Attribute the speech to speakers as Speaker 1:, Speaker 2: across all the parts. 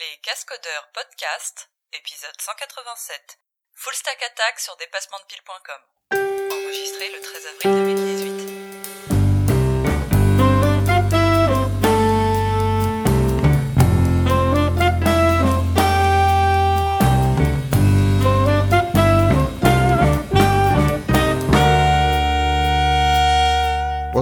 Speaker 1: Les Cascodeurs Podcast, épisode 187. Full Stack Attack sur dépassementdepile.com. Enregistré le 13 avril 2018.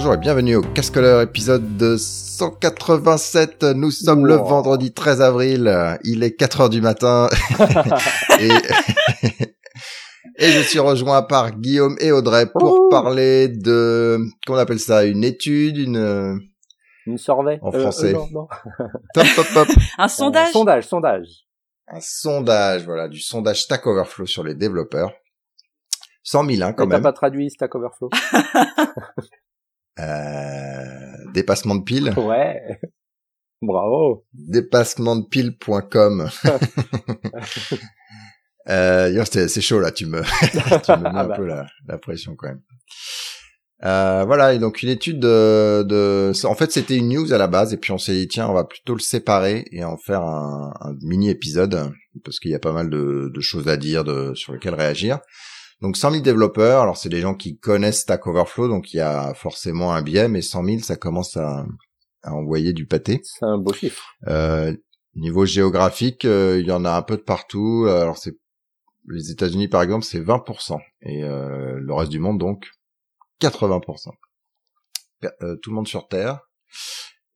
Speaker 2: Bonjour et bienvenue au Cascoleur épisode 187. Nous sommes le vendredi 13 avril. Il est 4 heures du matin. et, et je suis rejoint par Guillaume et Audrey pour
Speaker 3: Ouh.
Speaker 2: parler de, comment on appelle ça, une étude, une,
Speaker 3: Une survey
Speaker 2: En français.
Speaker 3: non, non.
Speaker 2: top, top, top.
Speaker 1: Un sondage
Speaker 3: Euh, sondage, sondage.
Speaker 2: un sondage, voilà, du sondage Stack Overflow sur les développeurs. 100 000, hein, quand
Speaker 3: Mais t'as
Speaker 2: même.
Speaker 3: pas traduit Stack Overflow
Speaker 2: Euh, dépassement de pile.
Speaker 3: Ouais. Bravo.
Speaker 2: dépassementdepile.com. euh, yo, c'est c'est chaud là, tu me, tu me mets
Speaker 3: Ah
Speaker 2: un
Speaker 3: bah.
Speaker 2: peu la, la pression quand même. Euh, voilà, et donc une étude de, de en fait c'était une news à la base et puis on s'est dit tiens on va plutôt le séparer et en faire un, un mini épisode parce qu'il y a pas mal de, de choses à dire de, sur lesquelles réagir. Donc 100 000 développeurs, alors c'est des gens qui connaissent Stack Overflow donc il y a forcément un biais mais 100 000 ça commence à, à envoyer du pâté.
Speaker 3: C'est un beau chiffre.
Speaker 2: Euh, niveau géographique, euh, il y en a un peu de partout. Alors c'est les États-Unis par exemple, c'est 20% et euh, le reste du monde donc 80%. Euh, tout le monde sur Terre.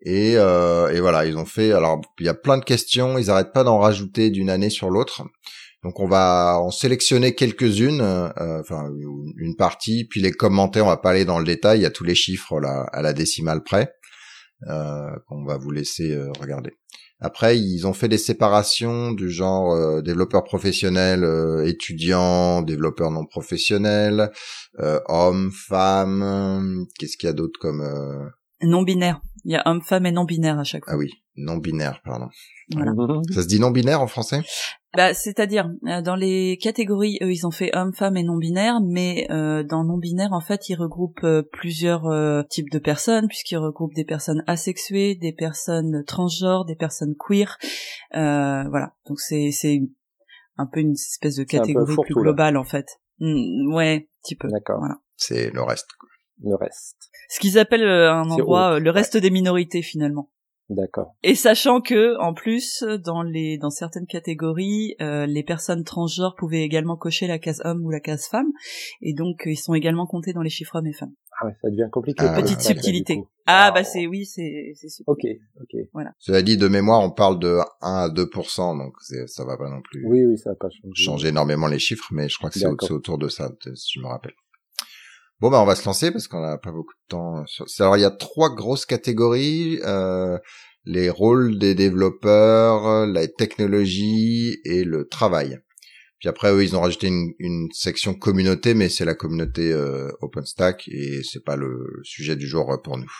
Speaker 2: Et, euh, et voilà, ils ont fait. Alors il y a plein de questions. Ils arrêtent pas d'en rajouter d'une année sur l'autre. Donc on va en sélectionner quelques-unes, euh, enfin une partie, puis les commentaires. On va pas aller dans le détail. Il y a tous les chiffres là à la décimale près euh, qu'on va vous laisser euh, regarder. Après, ils ont fait des séparations du genre euh, développeurs professionnels, euh, étudiants, développeurs non professionnels, euh, hommes, femmes. euh, Qu'est-ce qu'il y a d'autre comme euh,
Speaker 1: Non-binaire. Il y a homme-femme et non-binaire à chaque fois.
Speaker 2: ah oui, non binaire, pardon.
Speaker 1: Voilà.
Speaker 2: Ça se dit non binaire en français?
Speaker 1: Bah, c'est-à-dire, euh, dans les catégories, eux, ils ont fait homme, femme et non-binaire, mais euh, dans non-binaire, en fait, ils regroupent euh, plusieurs euh, types de personnes, puisqu'ils regroupent des personnes asexuées, des personnes transgenres, des personnes queer. Euh, voilà, donc c'est c'est un peu une espèce de catégorie plus
Speaker 3: là.
Speaker 1: globale, en fait. Hmm, ouais, petit peu.
Speaker 3: D'accord.
Speaker 1: Voilà.
Speaker 2: C'est le reste.
Speaker 3: Le reste.
Speaker 1: Ce qu'ils appellent euh, un endroit, euh, le reste des minorités, finalement.
Speaker 3: D'accord.
Speaker 1: Et sachant que, en plus, dans les dans certaines catégories, euh, les personnes transgenres pouvaient également cocher la case homme ou la case femme, et donc euh, ils sont également comptés dans les chiffres hommes et femmes.
Speaker 3: Ah ouais, ça devient compliqué.
Speaker 2: Ah,
Speaker 1: Petite subtilité. Ah bah c'est oui, c'est c'est super.
Speaker 3: Ok, ok.
Speaker 2: Cela dit, de mémoire, on parle de 1 à 2%, donc ça va pas non plus
Speaker 3: Oui, oui, ça va pas changer.
Speaker 2: changer énormément les chiffres, mais je crois que c'est autour de ça, si je me rappelle. Bon, bah, on va se lancer parce qu'on n'a pas beaucoup de temps. sur- Alors, il y a trois grosses catégories. Euh, les rôles des développeurs, la technologie et le travail. Puis après, eux, ils ont rajouté une, section communauté, mais c'est la communauté euh, OpenStack et c'est pas le sujet du jour euh, pour nous.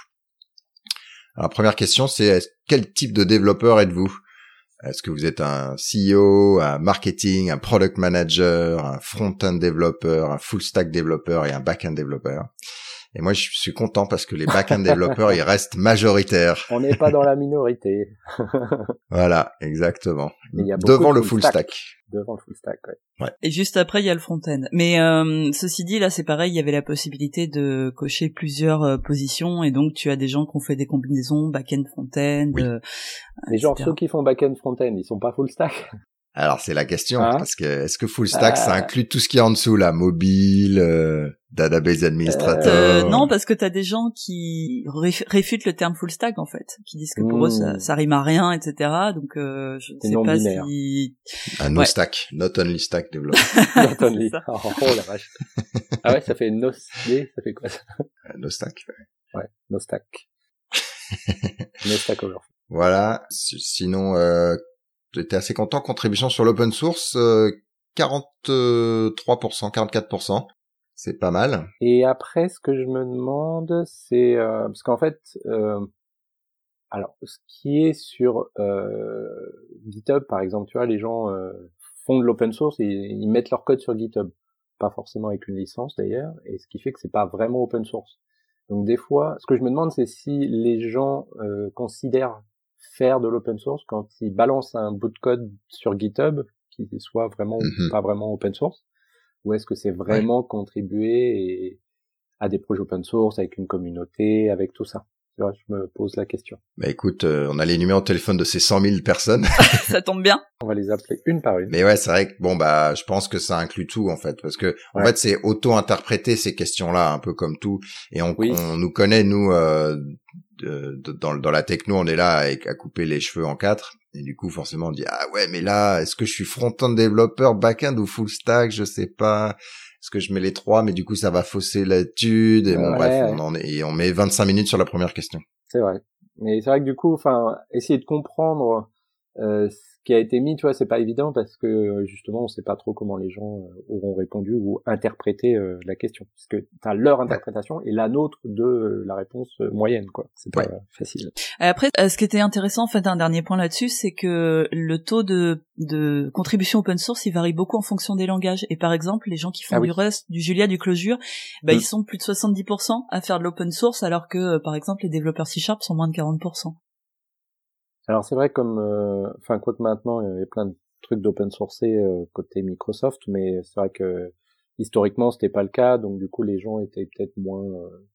Speaker 2: Alors, première question, c'est quel type de développeur êtes-vous? Est-ce que vous êtes un CEO, un marketing, un product manager, un front-end développeur, un full-stack développeur et un back-end développeur? Et moi, je suis content parce que les back-end développeurs, ils restent majoritaires.
Speaker 3: On n'est pas dans la minorité.
Speaker 2: Voilà, exactement.
Speaker 3: Mais il y a beaucoup
Speaker 2: Devant
Speaker 3: de
Speaker 2: le
Speaker 3: full
Speaker 2: full-stack.
Speaker 3: Devant le full stack, ouais.
Speaker 1: Et juste après il y a le front-end. Mais euh, ceci dit là c'est pareil, il y avait la possibilité de cocher plusieurs euh, positions et donc tu as des gens qui ont fait des combinaisons back-end, front-end.
Speaker 2: Oui.
Speaker 1: euh,
Speaker 3: Mais genre,
Speaker 1: etc.
Speaker 3: ceux qui font back-end, front-end, ils sont pas full stack?
Speaker 2: Alors, c'est la question,
Speaker 3: Hein
Speaker 2: parce que est-ce que full-stack, ça
Speaker 3: Ah.
Speaker 2: inclut tout ce qui est en dessous, là? Mobile, euh, database administrator
Speaker 1: Euh, non, parce que t'as des gens qui réf- réfutent le terme full stack en fait, qui disent que pour eux ça,
Speaker 3: Hmm.
Speaker 1: ça rime à rien, etc. Donc euh, je ne
Speaker 3: C'est
Speaker 1: sais pas
Speaker 3: non-binaire.
Speaker 1: si
Speaker 2: Un no
Speaker 1: Ouais.
Speaker 2: stack, not only stack developer.
Speaker 3: Not only. Oh, oh, la vache. Ah ouais, ça fait no, ça fait quoi ça?
Speaker 2: Un no stack.
Speaker 3: Ouais, no stack. no stack over.
Speaker 2: Voilà. Si- Sinon, euh, j'étais assez content. Contribution sur l'open source, euh, 43%, 44%. C'est pas mal.
Speaker 3: Et après, ce que je me demande, c'est euh, parce qu'en fait, euh, alors ce qui est sur euh, GitHub, par exemple, tu vois, les gens euh, font de l'open source et ils mettent leur code sur GitHub, pas forcément avec une licence d'ailleurs, et ce qui fait que c'est pas vraiment open source. Donc des fois, ce que je me demande, c'est si les gens euh, considèrent faire de l'open source quand ils balancent un bout de code sur GitHub qui soit vraiment ou
Speaker 2: Mhm.
Speaker 3: pas vraiment open source? Ou est-ce que c'est vraiment contribuer et- à des projets open source avec une communauté, avec tout ça? Tu vois, je me pose la question.
Speaker 2: Bah écoute, euh, on a les numéros de téléphone de ces 100 000 personnes.
Speaker 1: Ça tombe bien.
Speaker 3: On va les appeler une par une.
Speaker 2: Mais ouais, c'est vrai que bon bah, je pense que ça inclut tout en fait, parce que en fait c'est auto-interpréter ces questions-là un peu comme tout, et on,
Speaker 3: Oui.
Speaker 2: on nous connaît nous euh, de- dans, dans la techno, on est là avec, à couper les cheveux en quatre, et du coup forcément on dit ah ouais mais là est-ce que je suis front-end développeur, back-end ou full stack, je sais pas. Est-ce que je mets les trois, mais du coup ça va fausser l'étude et bon
Speaker 3: Ouais,
Speaker 2: bref,
Speaker 3: ouais.
Speaker 2: on en est, et on met 25 minutes sur la première question.
Speaker 3: C'est vrai. Mais c'est vrai que du coup, enfin, essayer de comprendre euh, qui a été mis, tu vois, c'est pas évident parce que euh, justement, on sait pas trop comment les gens euh, auront répondu ou interprété euh, la question, parce que t'as leur interprétation et la nôtre de euh, la réponse moyenne, quoi. C'est pas
Speaker 2: Ouais.
Speaker 3: facile.
Speaker 1: Et Après, ce qui était intéressant, en fait, un dernier point là-dessus, c'est que le taux de, de contribution open source, il varie beaucoup en fonction des langages. Et par exemple, les gens qui font
Speaker 3: Ah oui.
Speaker 1: du Rust, du Julia, du Clojure, bah,
Speaker 3: Mm.
Speaker 1: ils sont plus de 70% à faire de l'open source, alors que, par exemple, les développeurs C Sharp sont moins de 40%.
Speaker 3: Alors c'est vrai comme, euh, enfin, quoique maintenant, il y a plein de trucs d'open source euh, côté Microsoft, mais c'est vrai que historiquement, c'était pas le cas, donc du coup, les gens étaient peut-être moins euh,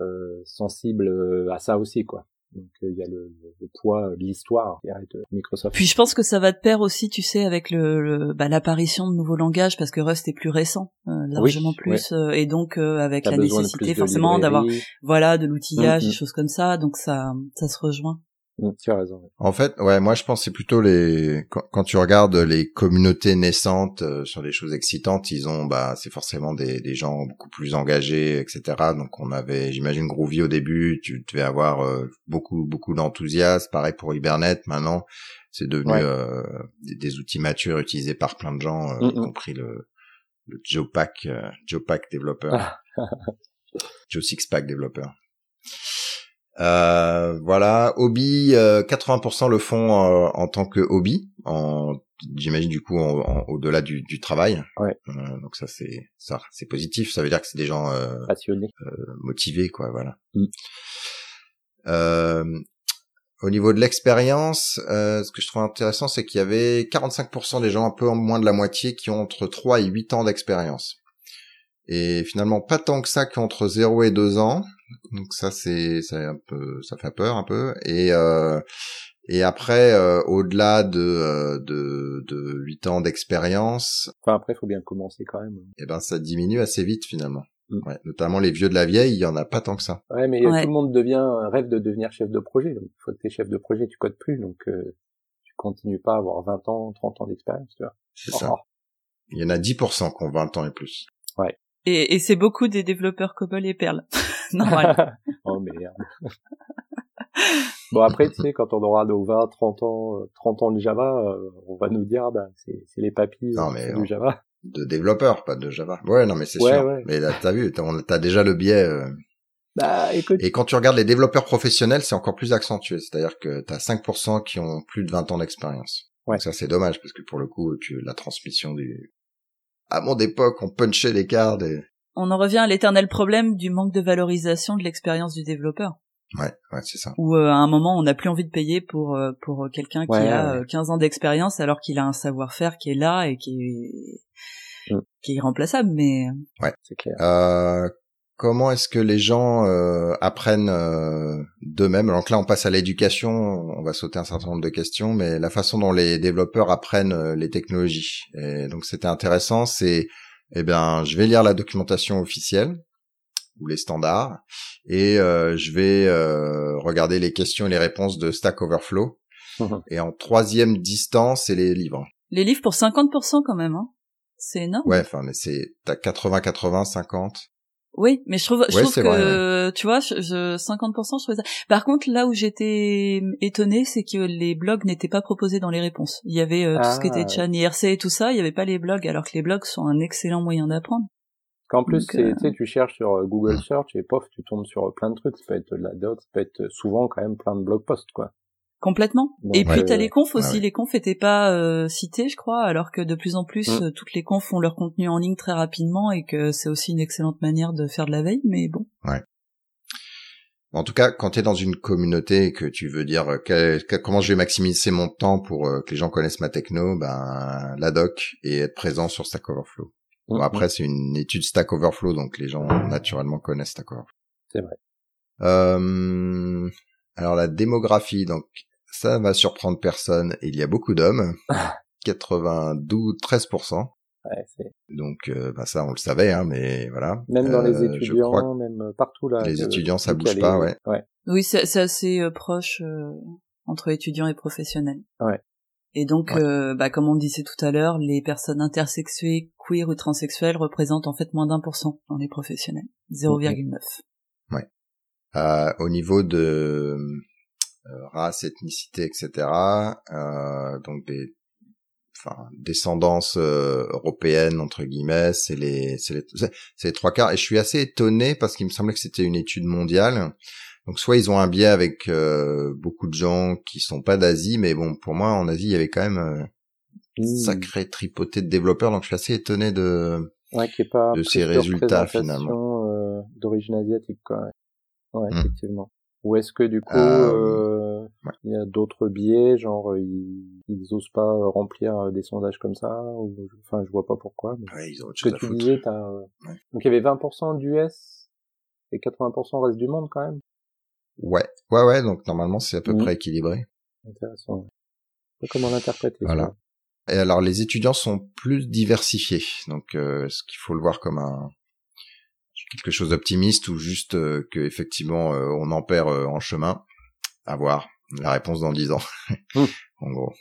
Speaker 3: euh, sensibles euh, à ça aussi, quoi. Donc euh, il y a le, le poids de l'histoire de Microsoft.
Speaker 1: Puis je pense que ça va de pair aussi, tu sais, avec le, le- bah, l'apparition de nouveaux langages, parce que Rust est plus récent, euh, largement
Speaker 3: Oui,
Speaker 1: plus, euh, et donc euh, avec
Speaker 3: T'as
Speaker 1: la nécessité forcément d'avoir, voilà, de l'outillage,
Speaker 3: Mm, mm.
Speaker 1: des choses comme ça, donc ça, ça se rejoint.
Speaker 3: Mm, tu as raison.
Speaker 2: En fait, ouais, moi je pense c'est plutôt les quand, quand tu regardes les communautés naissantes euh, sur des choses excitantes, ils ont bah c'est forcément des, des gens beaucoup plus engagés, etc. Donc on avait, j'imagine Groovy au début, tu devais avoir euh, beaucoup beaucoup d'enthousiasme. Pareil pour Hibernate, maintenant c'est devenu
Speaker 3: Ouais.
Speaker 2: euh, des, des outils matures utilisés par plein de gens, euh,
Speaker 3: Mm,
Speaker 2: y
Speaker 3: mm.
Speaker 2: compris le le Joe Pack, Joe Pack développeur. Joe Six Pack développeur. Euh, voilà, hobby, euh, 80% le font euh, en tant que hobby, en j'imagine du coup en- en- au-delà du, du travail.
Speaker 3: Ouais.
Speaker 2: Euh, donc ça c'est ça c'est positif, ça veut dire que c'est des gens euh,
Speaker 3: Passionné.
Speaker 2: motivés quoi, voilà.
Speaker 3: Mm.
Speaker 2: Euh, au niveau de l'expérience, euh, ce que je trouve intéressant, c'est qu'il y avait 45% des gens, un peu moins de la moitié, qui ont entre 3 et 8 ans d'expérience. Et finalement, pas tant que ça qui ont entre 0 et 2 ans. Donc ça, c'est, un peu, ça fait peur un peu. Et, euh, et après, euh, au-delà de, euh, de, de 8 ans d'expérience,
Speaker 3: Enfin après, il faut bien commencer quand même.
Speaker 2: eh ben, ça diminue assez vite finalement.
Speaker 3: Mm.
Speaker 2: Ouais, notamment les vieux de la vieille, il y en a pas tant que ça.
Speaker 3: Ouais, mais
Speaker 1: Ouais.
Speaker 3: tout le monde devient rêve de devenir chef de projet. Donc, une fois que t'es chef de projet, tu codes plus, donc euh, tu continues pas à avoir 20 ans, 30 ans d'expérience, tu vois.
Speaker 2: C'est ça.
Speaker 3: Oh,
Speaker 2: Il y en a 10% qui ont 20 ans et plus.
Speaker 1: Et, et c'est beaucoup des développeurs COBOL et Perl. Normal.
Speaker 3: oh merde. bon après, tu sais, quand on aura nos 20, 30 ans, euh, 30 ans de Java, euh, on va nous dire, bah, c'est c'est les papis
Speaker 2: Non,
Speaker 3: euh,
Speaker 2: mais on-
Speaker 3: du Java.
Speaker 2: De développeurs, pas de Java. Ouais, non, mais c'est
Speaker 3: Ouais,
Speaker 2: sûr.
Speaker 3: ouais.
Speaker 2: Mais là, t'as vu, t'as, déjà le biais. euh.
Speaker 3: Bah écoute,
Speaker 2: Et quand tu regardes les développeurs professionnels, c'est encore plus accentué. C'est-à-dire que t'as 5% qui ont plus de 20 ans d'expérience.
Speaker 3: Ouais.
Speaker 2: Ça, c'est dommage, parce que pour le coup, tu, la transmission du... À mon époque, on punchait les cartes et...
Speaker 1: On en revient à l'éternel problème du manque de valorisation de l'expérience du développeur.
Speaker 2: Ouais, ouais, c'est ça.
Speaker 1: Où euh, à un moment, on n'a plus envie de payer pour euh, pour quelqu'un qui
Speaker 3: Ouais,
Speaker 1: a
Speaker 3: ouais.
Speaker 1: euh, 15 ans d'expérience alors qu'il a un savoir-faire qui est là et qui est
Speaker 3: Mm.
Speaker 1: qui est irremplaçable. Mais
Speaker 3: c'est clair.
Speaker 2: Euh, comment est-ce que les gens euh, apprennent euh, d'eux-mêmes? Donc là, on passe à l'éducation. On va sauter un certain nombre de questions, mais la façon dont les développeurs apprennent euh, les technologies. Et donc, c'était intéressant. C'est, eh bien, je vais lire la documentation officielle ou les standards, et euh, je vais euh, regarder les questions et les réponses de Stack Overflow. Et en troisième distance, c'est les livres.
Speaker 1: les livres pour 50% quand même, hein. C'est énorme.
Speaker 2: Ouais, enfin, mais c'est t'as 80, 80, 50.
Speaker 1: Oui, mais je trouve, je
Speaker 2: Ouais,
Speaker 1: trouve que,
Speaker 2: vrai,
Speaker 1: tu vois, je, je- 50%, je trouvais ça. Par contre, là où j'étais étonnée, c'est que les blogs n'étaient pas proposés dans les réponses. Il y avait euh, tout ce qui
Speaker 3: Ah.
Speaker 1: était Chan, IRC et tout ça, il y avait pas les blogs, alors que les blogs sont un excellent moyen d'apprendre.
Speaker 3: Qu'en plus,
Speaker 1: Donc, euh,
Speaker 3: tu sais, tu cherches sur euh, Google Search et pof, tu tombes sur euh, plein de trucs. Ça peut être de la doc, ça peut être souvent quand même plein de blog posts, quoi.
Speaker 1: Complètement. Et puis
Speaker 3: euh,
Speaker 1: t'as les confs aussi,
Speaker 2: ouais.
Speaker 1: les confs étaient pas euh, cités, je crois, alors que de plus en plus,
Speaker 3: Mm.
Speaker 1: euh, toutes les confs font leur contenu en ligne très rapidement et que c'est aussi une excellente manière de faire de la veille, mais bon.
Speaker 2: En tout cas, quand tu es dans une communauté et que tu veux dire euh, comment je vais maximiser mon temps pour euh, que les gens connaissent ma techno, ben la doc et être présent sur Stack Overflow. Bon, mm-hmm. après, c'est une étude Stack Overflow, donc les gens naturellement connaissent Stack Overflow.
Speaker 3: C'est vrai.
Speaker 2: Euh, alors la démographie, donc ça va surprendre personne. Il y a beaucoup d'hommes, 92, 13%. Donc euh, bah ça on le savait hein mais voilà.
Speaker 3: Même dans les euh, étudiants, même euh, partout là.
Speaker 2: Les étudiants ça bouge pas ouais.
Speaker 3: ouais.
Speaker 1: Oui c'est assez proche entre étudiants et professionnels.
Speaker 3: Ouais.
Speaker 1: Et donc bah comme on disait tout à l'heure les personnes intersexuées, queer ou transsexuelles représentent en fait moins d'un pour cent dans les professionnels, 0,9.
Speaker 2: Ouais. au niveau de race, ethnicité, etc. donc des enfin descendance euh, européenne entre guillemets, c'est les c'est les c'est les trois quarts et je suis assez étonné parce qu'il me semblait que c'était une étude mondiale. Donc soit ils ont un biais avec euh, beaucoup de gens qui sont pas d'Asie, mais bon pour moi en Asie il y avait quand même euh, une mmh. sacrée tripotée de développeurs, donc je suis assez étonné de
Speaker 3: ouais, pas
Speaker 2: de ces résultats finalement.
Speaker 3: Euh, d'origine asiatique quoi. Ouais, mmh. effectivement. Ou est-ce que du coup, euh, euh il y a d'autres biais, genre euh, ils, ils osent pas euh, remplir des sondages comme ça ou, Enfin, je vois pas pourquoi.
Speaker 2: Mais... Ouais, ils ont
Speaker 3: que tu disais, donc il y avait 20% d'US et 80% reste du monde quand même.
Speaker 2: Ouais, ouais, ouais. Donc normalement c'est à peu mmh. près équilibré.
Speaker 3: Intéressant. Comment l'interpréter
Speaker 2: Voilà. Et alors les étudiants sont plus diversifiés, donc euh, ce qu'il faut le voir comme un quelque chose d'optimiste ou juste euh, que effectivement euh, on en perd euh, en chemin À voir. La réponse dans dix ans. Mmh. en gros.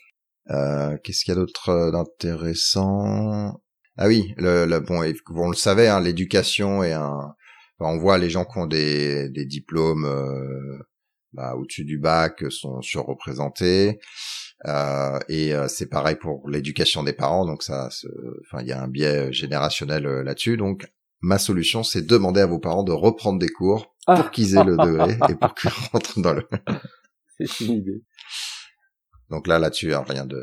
Speaker 2: Qu'est-ce qu'il y a d'autre d'intéressant? Ah oui, le, le, bon, on le savait, hein, l'éducation et un. on voit les gens qui ont des, des diplômes bah, au-dessus du bac sont surreprésentés. Euh, et c'est pareil pour l'éducation des parents, donc ça, enfin, il y a un biais générationnel là-dessus. Donc, ma solution, c'est demander à vos parents de reprendre des cours pour ah. qu'ils aient le degré et pour qu'ils rentrent dans le.
Speaker 3: c'est une idée.
Speaker 2: Donc là, là-dessus, hein, rien de.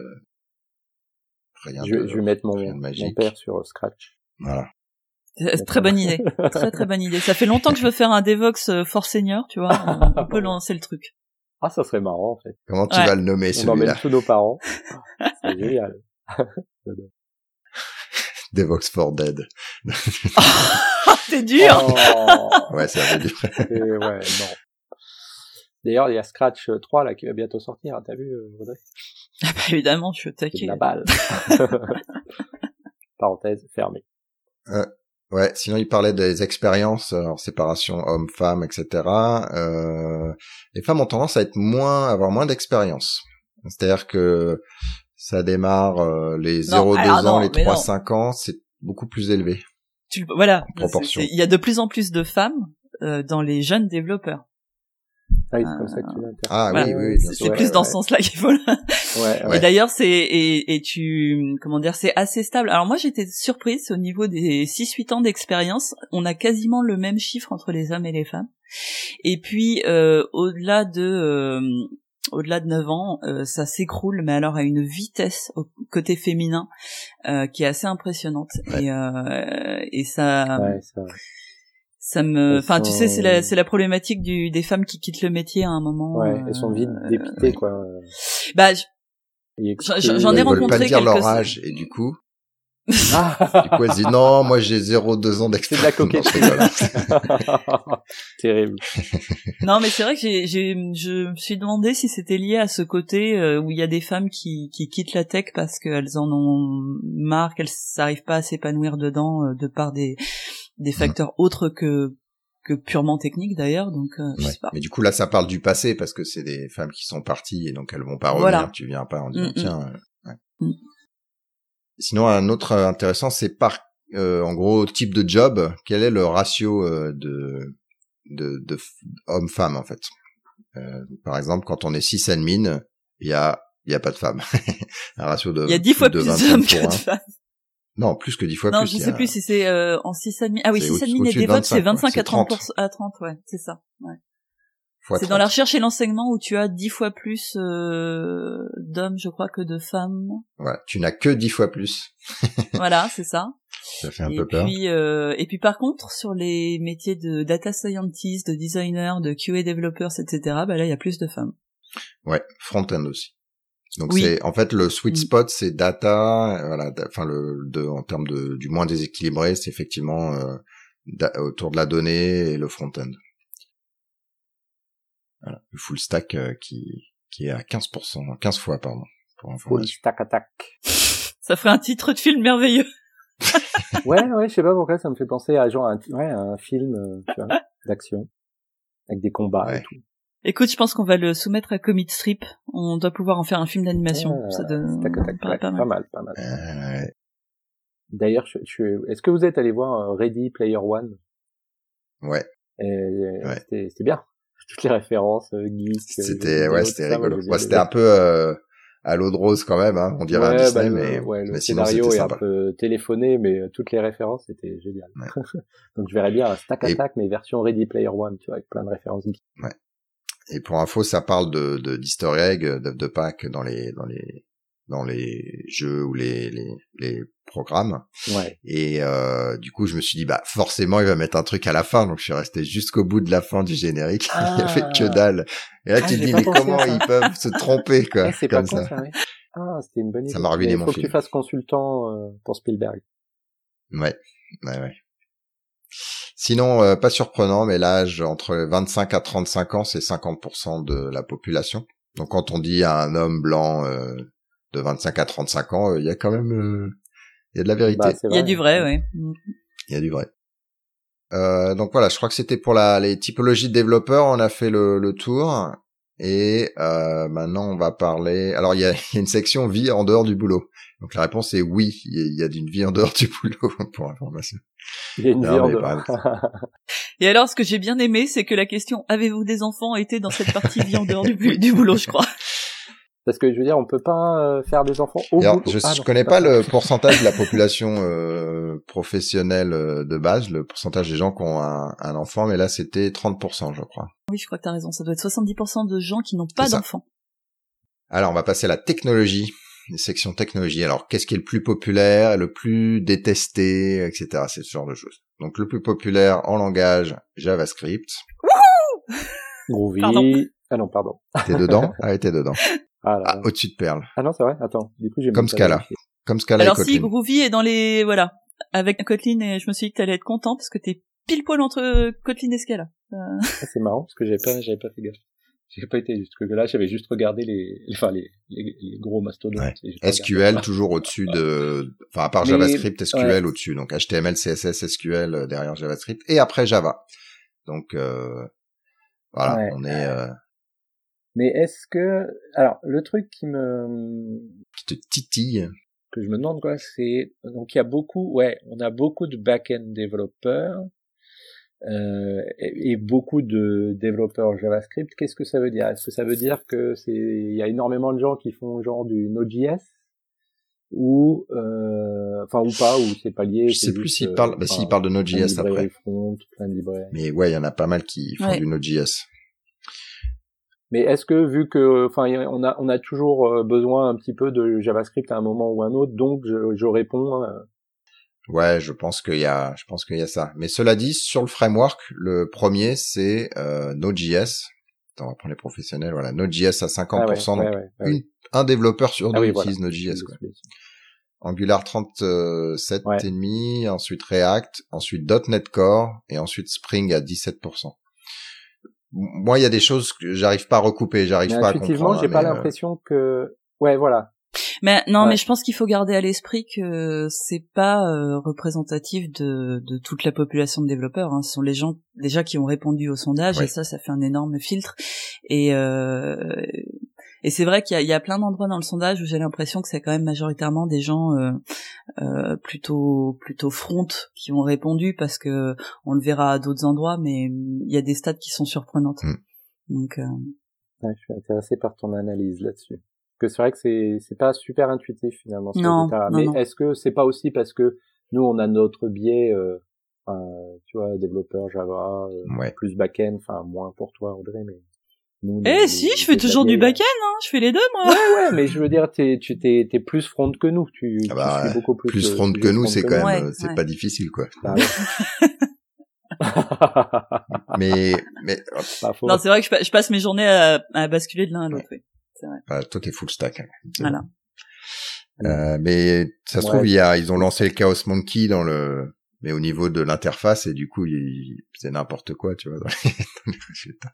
Speaker 3: Rien je, de, je vais mettre mon, mon père sur Scratch.
Speaker 2: Voilà.
Speaker 1: Très bonne idée. très très bonne idée. Ça fait longtemps que je veux faire un Devox euh, for senior, tu vois. On peut lancer le truc.
Speaker 3: Ah, ça serait marrant, en fait.
Speaker 2: Comment tu vas le nommer, celui-là? On emmène
Speaker 3: tous nos parents. C'est génial.
Speaker 2: Devox for Dead.
Speaker 1: T'es dur
Speaker 2: oh. Ouais, c'est un peu dur.
Speaker 3: ouais, non. D'ailleurs, il y a Scratch 3 là qui va bientôt sortir, hein, t'as vu, euh, Audrey?
Speaker 1: Ah bah évidemment, je suis taqué.
Speaker 3: la balle. Parenthèse fermée.
Speaker 2: Euh, ouais, sinon il parlait des expériences en séparation homme-femme, etc. Euh, les femmes ont tendance à être moins, à avoir moins d'expérience. C'est-à-dire que ça démarre euh, les 0-2 ans, les 3-5 ans, c'est beaucoup plus élevé.
Speaker 1: Tu, voilà, il y a de plus en plus de femmes euh, dans les jeunes développeurs.
Speaker 3: Ah oui, c'est comme ça que tu
Speaker 2: Ah oui, oui, bien
Speaker 1: C'est plus dans ce sens-là qu'il faut.
Speaker 3: ouais,
Speaker 1: Et d'ailleurs, c'est et, et tu comment dire, c'est assez stable. Alors moi, j'étais surprise au niveau des 6-8 ans d'expérience, on a quasiment le même chiffre entre les hommes et les femmes. Et puis euh, au-delà de euh, au-delà de 9 ans, euh, ça s'écroule, mais alors à une vitesse au côté féminin euh, qui est assez impressionnante. Et, euh, et ça, ça, me, enfin, tu sais, c'est la, c'est la problématique du, des femmes qui quittent le métier à un moment.
Speaker 3: Ouais, elles sont vides, dépitées, quoi.
Speaker 1: Bah, j'en ai rencontré
Speaker 2: pas dire leur âge et du coup ah. du coup, elle dit non, moi j'ai 0,2 ans d'expérience.
Speaker 3: C'est de la coquetterie. Terrible.
Speaker 1: Non, mais c'est vrai que j'ai, j'ai, je me suis demandé si c'était lié à ce côté euh, où il y a des femmes qui, qui quittent la tech parce qu'elles en ont marre, qu'elles n'arrivent pas à s'épanouir dedans euh, de par des, des facteurs autres que que purement techniques d'ailleurs donc euh, je sais pas.
Speaker 2: mais du coup là ça parle du passé parce que c'est des femmes qui sont parties et donc elles vont pas revenir tu viens pas en disant mm, mm. tiens ouais. Mm. Sinon, un autre intéressant, c'est par, euh, en gros, type de job, quel est le ratio euh, de, de, de hommes-femmes, en fait? Euh, par exemple, quand on est 6 admin, il y a, il y a pas de femmes. un ratio de
Speaker 1: Il y a 10 fois plus d'hommes que de femmes.
Speaker 2: Non, plus que 10 fois
Speaker 1: plus.
Speaker 2: Non,
Speaker 1: je sais plus si c'est euh, en 6 admin. Ah oui, 6 admin et DevOps, c'est 25 à 30, à 30, ouais, c'est ça. Ouais. C'est dans la recherche et l'enseignement où tu as dix fois plus euh, d'hommes, je crois, que de femmes.
Speaker 2: Ouais, tu n'as que dix fois plus.
Speaker 1: voilà, c'est ça.
Speaker 2: Ça fait un
Speaker 1: et
Speaker 2: peu peur.
Speaker 1: Puis, euh, et puis par contre, sur les métiers de data scientist, de designer, de QA developers, etc., bah là, il y a plus de femmes.
Speaker 2: Ouais, front-end aussi. Donc
Speaker 1: Oui.
Speaker 2: c'est en fait le sweet
Speaker 1: Mm.
Speaker 2: spot, c'est data, euh, voilà, enfin le de en termes de du moins déséquilibré, c'est effectivement euh, da- autour de la donnée et le front-end. Voilà, le full stack euh, qui qui est à 15%, 15 fois pardon pour
Speaker 3: Full stack attack.
Speaker 1: Ça ferait un titre de film merveilleux.
Speaker 3: Ouais, ouais, je sais pas pourquoi ça me fait penser à genre un, ouais, un film, euh, tu vois, d'action avec des combats et tout.
Speaker 1: Écoute, je pense qu'on va le soumettre à Comic Strip. On doit pouvoir en faire un film d'animation.
Speaker 3: Ah,
Speaker 1: ça donne,
Speaker 3: ouais,
Speaker 1: pas mal.
Speaker 3: pas mal, pas mal.
Speaker 2: Euh, ouais.
Speaker 3: D'ailleurs, je, je, est-ce que vous êtes allé voir euh, Ready Player One?
Speaker 2: Ouais. Ouais.
Speaker 3: C'était c'était bien. Toutes les références euh, geeks. euh,
Speaker 2: C'était ouais, c'était rigolo. Ouais, c'était un peu euh, à l'eau de rose quand même, hein, on dirait un
Speaker 3: Ouais,
Speaker 2: Disney,
Speaker 3: bah, le-
Speaker 2: mais,
Speaker 3: ouais, le
Speaker 2: mais sinon
Speaker 3: scénario
Speaker 2: c'était
Speaker 3: est un
Speaker 2: sympa.
Speaker 3: peu téléphoné, mais toutes les références c'était génial.
Speaker 2: Ouais.
Speaker 3: Donc je verrais bien un Stack
Speaker 2: Et-
Speaker 3: Attack, mais version Ready Player One, tu vois, avec plein de références geeks.
Speaker 2: Et pour info, ça parle de de d'Easter egg, d'œufs de Pâques dans les dans les dans les jeux ou les les, les programmes.
Speaker 3: Ouais.
Speaker 2: Et euh, du coup, je me suis dit bah forcément, il va mettre un truc à la fin, donc je suis resté jusqu'au bout de la fin du générique. il y avait que
Speaker 3: Ah.
Speaker 2: dalle. Et là,
Speaker 3: Ah,
Speaker 2: tu te dis
Speaker 3: pas
Speaker 2: mais comment
Speaker 3: ça.
Speaker 2: ils peuvent se tromper quoi,
Speaker 3: Ah, c'est pas
Speaker 2: comme
Speaker 3: con,
Speaker 2: ça.
Speaker 3: ça, ouais. Ah, c'était une bonne idée.
Speaker 2: Ça m'a ruiné mon
Speaker 3: faut que
Speaker 2: film.
Speaker 3: tu fasses consultant euh, pour Spielberg.
Speaker 2: Ouais, ouais, ouais. Sinon, euh, pas surprenant, mais l'âge entre 25 à 35 ans, c'est 50% de la population. Donc quand on dit à un homme blanc euh, de 25 à 35 ans, euh, il y a quand même euh, il y a de la vérité.
Speaker 3: Bah,
Speaker 1: Il y a du vrai. Mm.
Speaker 2: Il y a du vrai. Euh, donc voilà, je crois que c'était pour la, les typologies de développeurs, on a fait le, le tour. Et euh, maintenant, on va parler... Alors, il y a, il y a une section vie en dehors du boulot. Donc la réponse est oui, il y a, il y a d'une vie en dehors du boulot, pour information.
Speaker 3: Il y a une
Speaker 2: Non,
Speaker 3: dehors.
Speaker 1: Et alors, ce que j'ai bien aimé, c'est que la question "Avez-vous des enfants?" était dans cette partie vie en dehors du, du boulot, je crois.
Speaker 3: Parce que je veux dire, on peut pas euh, faire des enfants au
Speaker 2: alors,
Speaker 3: boulot.
Speaker 2: je,
Speaker 3: Ah,
Speaker 2: je
Speaker 3: non,
Speaker 2: connais pas le pourcentage de la population euh, professionnelle euh, de base, le pourcentage des gens qui ont un, un enfant, mais là c'était 30%, je crois.
Speaker 1: Oui, je crois que t'as raison. Ça doit être 70% de gens qui n'ont pas d'enfants.
Speaker 2: Alors, on va passer à la technologie, les sections technologie. Alors, qu'est-ce qui est le plus populaire, le plus détesté, etc. C'est ce genre de choses. Donc, le plus populaire en langage, JavaScript.
Speaker 3: Groovy.
Speaker 1: Pardon.
Speaker 3: Ah non, pardon.
Speaker 2: T'es dedans Ah, t'es dedans.
Speaker 3: Ah, là,
Speaker 2: Ah, au-dessus de Perl.
Speaker 3: Ah non, c'est vrai. Attends. Du coup, j'ai
Speaker 2: Comme Scala. Comme Scala
Speaker 1: Alors
Speaker 2: et
Speaker 1: si
Speaker 2: Kotlin.
Speaker 1: Groovy est dans les voilà avec Kotlin et je me suis dit que t'allais être content parce que t'es pile poil entre Kotlin et Scala. Euh,
Speaker 3: Ah, c'est marrant parce que j'avais pas, j'avais pas fait gaffe. J'ai pas été jusque là. J'avais juste regardé les, enfin les, les, les gros mastodontes.
Speaker 2: Ouais. SQL toujours au-dessus de, enfin à part
Speaker 3: Mais-
Speaker 2: JavaScript, SQL
Speaker 3: ouais.
Speaker 2: au-dessus. Donc HTML, CSS, SQL euh, derrière JavaScript et après Java. Donc euh, voilà,
Speaker 3: Ouais.
Speaker 2: on est euh,
Speaker 3: Mais est-ce que, alors le truc qui me,
Speaker 2: qui te titille.
Speaker 3: que je me demande quoi, c'est donc il y a beaucoup, ouais, on a beaucoup de back-end développeurs euh, et, et beaucoup de développeurs JavaScript. Qu'est-ce que ça veut dire? Est-ce que ça veut dire que c'est il y a énormément de gens qui font genre du Node.js ou euh, enfin ou pas ou c'est pas lié
Speaker 2: Je sais plus
Speaker 3: juste,
Speaker 2: s'il
Speaker 3: euh,
Speaker 2: parle, bah
Speaker 3: enfin,
Speaker 2: s'il parle de Node.js après.
Speaker 3: front, plein de librairies.
Speaker 2: Mais ouais, il y en a pas mal qui font
Speaker 1: Ouais.
Speaker 2: du Node.js.
Speaker 3: Mais est-ce que vu que, enfin, on a on a toujours euh, besoin un petit peu de JavaScript à un moment ou un autre, donc je, je réponds. euh,
Speaker 2: Ouais, je pense qu'il y a, je pense qu'il y a ça. Mais cela dit, sur le framework, le premier c'est euh, Node.js. Attends, on va prendre les professionnels. Voilà, Node.js à 50%.
Speaker 3: ah ouais,
Speaker 2: donc
Speaker 3: ouais, ouais,
Speaker 2: une- un développeur sur deux
Speaker 3: Ah oui, voilà.
Speaker 2: utilise Node.js. Quoi. Angular 37
Speaker 3: Ouais.
Speaker 2: et demi, ensuite React, ensuite .NET Core et ensuite Spring à 17%. Moi, il y a des choses que j'arrive pas à recouper, j'arrive pas à comprendre.
Speaker 3: j'ai
Speaker 2: hein,
Speaker 3: pas
Speaker 2: euh,
Speaker 3: l'impression que, ouais, voilà.
Speaker 1: Mais non,
Speaker 3: Ouais.
Speaker 1: mais je pense qu'il faut garder à l'esprit que c'est pas euh, représentatif de, de toute la population de développeurs. Hein. Ce sont les gens déjà qui ont répondu au sondage
Speaker 2: Ouais.
Speaker 1: et ça, ça fait un énorme filtre. Et euh, et c'est vrai qu'il y a, il y a plein d'endroits dans le sondage où j'ai l'impression que c'est quand même majoritairement des gens euh, euh, plutôt plutôt front qui ont répondu parce que on le verra à d'autres endroits, mais il y a des stats qui sont surprenantes.
Speaker 2: Mm.
Speaker 1: Donc euh,
Speaker 3: Ouais, je suis intéressé par ton analyse là-dessus. Parce que c'est vrai que c'est c'est pas super intuitif finalement. ce
Speaker 1: Non,
Speaker 3: Mais est-ce que c'est pas aussi parce que nous on a notre biais, euh, enfin, tu vois, développeur Java, euh,
Speaker 2: Ouais.
Speaker 3: plus back-end, enfin moins pour toi Audrey, mais Nous,
Speaker 1: Eh si, je fais toujours du back-end, hein. Je fais les deux, moi.
Speaker 3: Ouais, ouais, mais je veux dire, t'es, tu t'es, t'es plus front que nous. Tu,
Speaker 2: Ah bah,
Speaker 3: tu suis beaucoup plus.
Speaker 2: Plus
Speaker 3: le
Speaker 2: front que nous, c'est quand même,
Speaker 1: Ouais,
Speaker 2: euh, c'est
Speaker 1: ouais.
Speaker 2: pas difficile, quoi.
Speaker 3: Bah ouais.
Speaker 2: mais, mais.
Speaker 1: Non, c'est vrai que je, pa- je passe mes journées à, à basculer de l'un à l'autre. oui.
Speaker 2: Bah, toi, t'es full stack. hein.
Speaker 1: Voilà.
Speaker 2: Euh, mais ça se
Speaker 3: Ouais.
Speaker 2: trouve, il y a, ils ont lancé le Chaos Monkey dans le, mais au niveau de l'interface et du coup, il- c'est n'importe quoi, tu vois. Dans les, dans les résultats.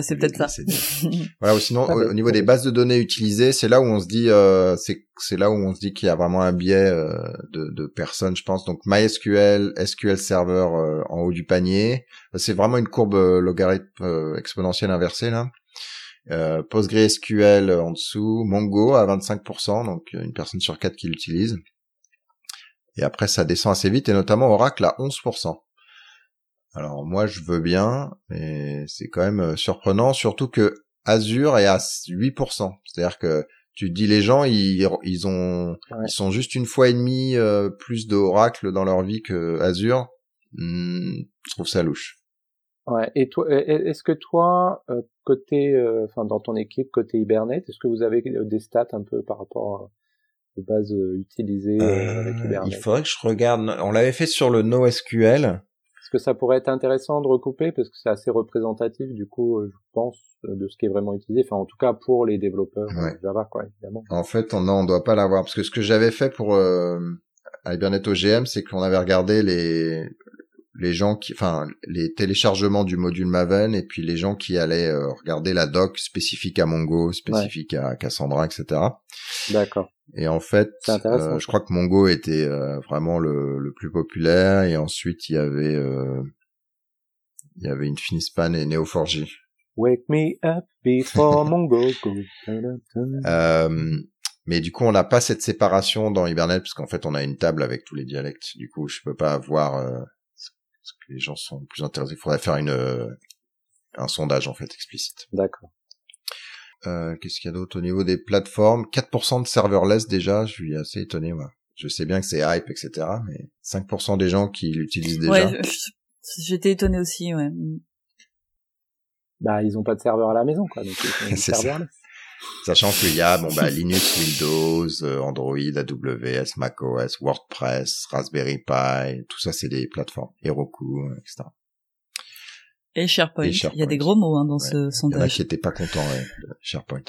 Speaker 1: C'est peut-être ça.
Speaker 2: Voilà. Ou sinon, au, au niveau des
Speaker 3: ouais.
Speaker 2: bases de données utilisées, c'est là où on se dit, euh, c'est, c'est là où on se dit qu'il y a vraiment un biais euh, de, de personnes, je pense. Donc MySQL, SQL Server euh, en haut du panier, c'est vraiment une courbe euh, logarithme euh, exponentielle inversée là. Euh, PostgreSQL en dessous, Mongo à 25%, donc euh, une personne sur quatre qui l'utilise. Et après, ça descend assez vite, et notamment Oracle à 11%. Alors moi, je veux bien, mais c'est quand même euh, surprenant, surtout que Azure est à 8%. C'est-à-dire que tu dis les gens, ils, ils ont,
Speaker 3: Ouais.
Speaker 2: ils sont juste une fois et demie euh, plus d'Oracle dans leur vie que Azure. Hmm, je trouve ça louche.
Speaker 3: Ouais. Et toi, est- est-ce que toi, euh, côté, euh, enfin, dans ton équipe, côté Hibernate, est-ce que vous avez euh, des stats un peu par rapport aux bases utilisées avec Hibernate?
Speaker 2: il faudrait que je regarde. On l'avait fait sur le NoSQL.
Speaker 3: Est-ce que ça pourrait être intéressant de recouper parce que c'est assez représentatif du coup, je pense, de ce qui est vraiment utilisé. Enfin, en tout cas pour les développeurs
Speaker 2: Ouais.
Speaker 3: Java, quoi, évidemment.
Speaker 2: En fait, on, non, on doit pas l'avoir parce que ce que j'avais fait pour euh, Hibernate OGM, c'est qu'on avait regardé les les gens qui, enfin, les téléchargements du module Maven et puis les gens qui allaient euh, regarder la doc spécifique à Mongo, spécifique à Cassandra, etc.
Speaker 3: D'accord.
Speaker 2: Et en fait, euh, je crois que Mongo était euh, vraiment le, le plus populaire et ensuite il y avait il y avait Infinispan et Neo4j.
Speaker 3: Wake me up before Mongo go.
Speaker 2: Euh, mais du coup, on n'a pas cette séparation dans Hibernate parce qu'en fait, on a une table avec tous les dialectes. Du coup, je peux pas avoir euh, ce ce que les gens sont plus intéressés. Il faudrait faire une euh, un sondage en fait explicite.
Speaker 3: D'accord.
Speaker 2: Euh, Qu'est-ce qu'il y a d'autre au niveau des plateformes? 4% de serverless déjà. Je suis assez étonné. Moi. Je sais bien que c'est hype, etc. Mais 5% des gens qui l'utilisent déjà.
Speaker 1: Ouais, j'étais étonnée aussi, ouais.
Speaker 3: Bah, ils ont pas de serveur à la maison, quoi. Donc, ils
Speaker 2: ça.
Speaker 3: serverless.
Speaker 2: Sachant qu'il y a bon bah Linux, Windows, euh, Android, AWS, macOS, WordPress, Raspberry Pi, tout ça c'est des plateformes. Heroku, euh, etc.
Speaker 1: Et SharePoint.
Speaker 2: Et
Speaker 1: Il y a des gros mots hein, dans
Speaker 2: Ouais.
Speaker 1: ce
Speaker 2: Il y en a
Speaker 1: sondage.
Speaker 2: qui étaient pas contents ouais, de SharePoint.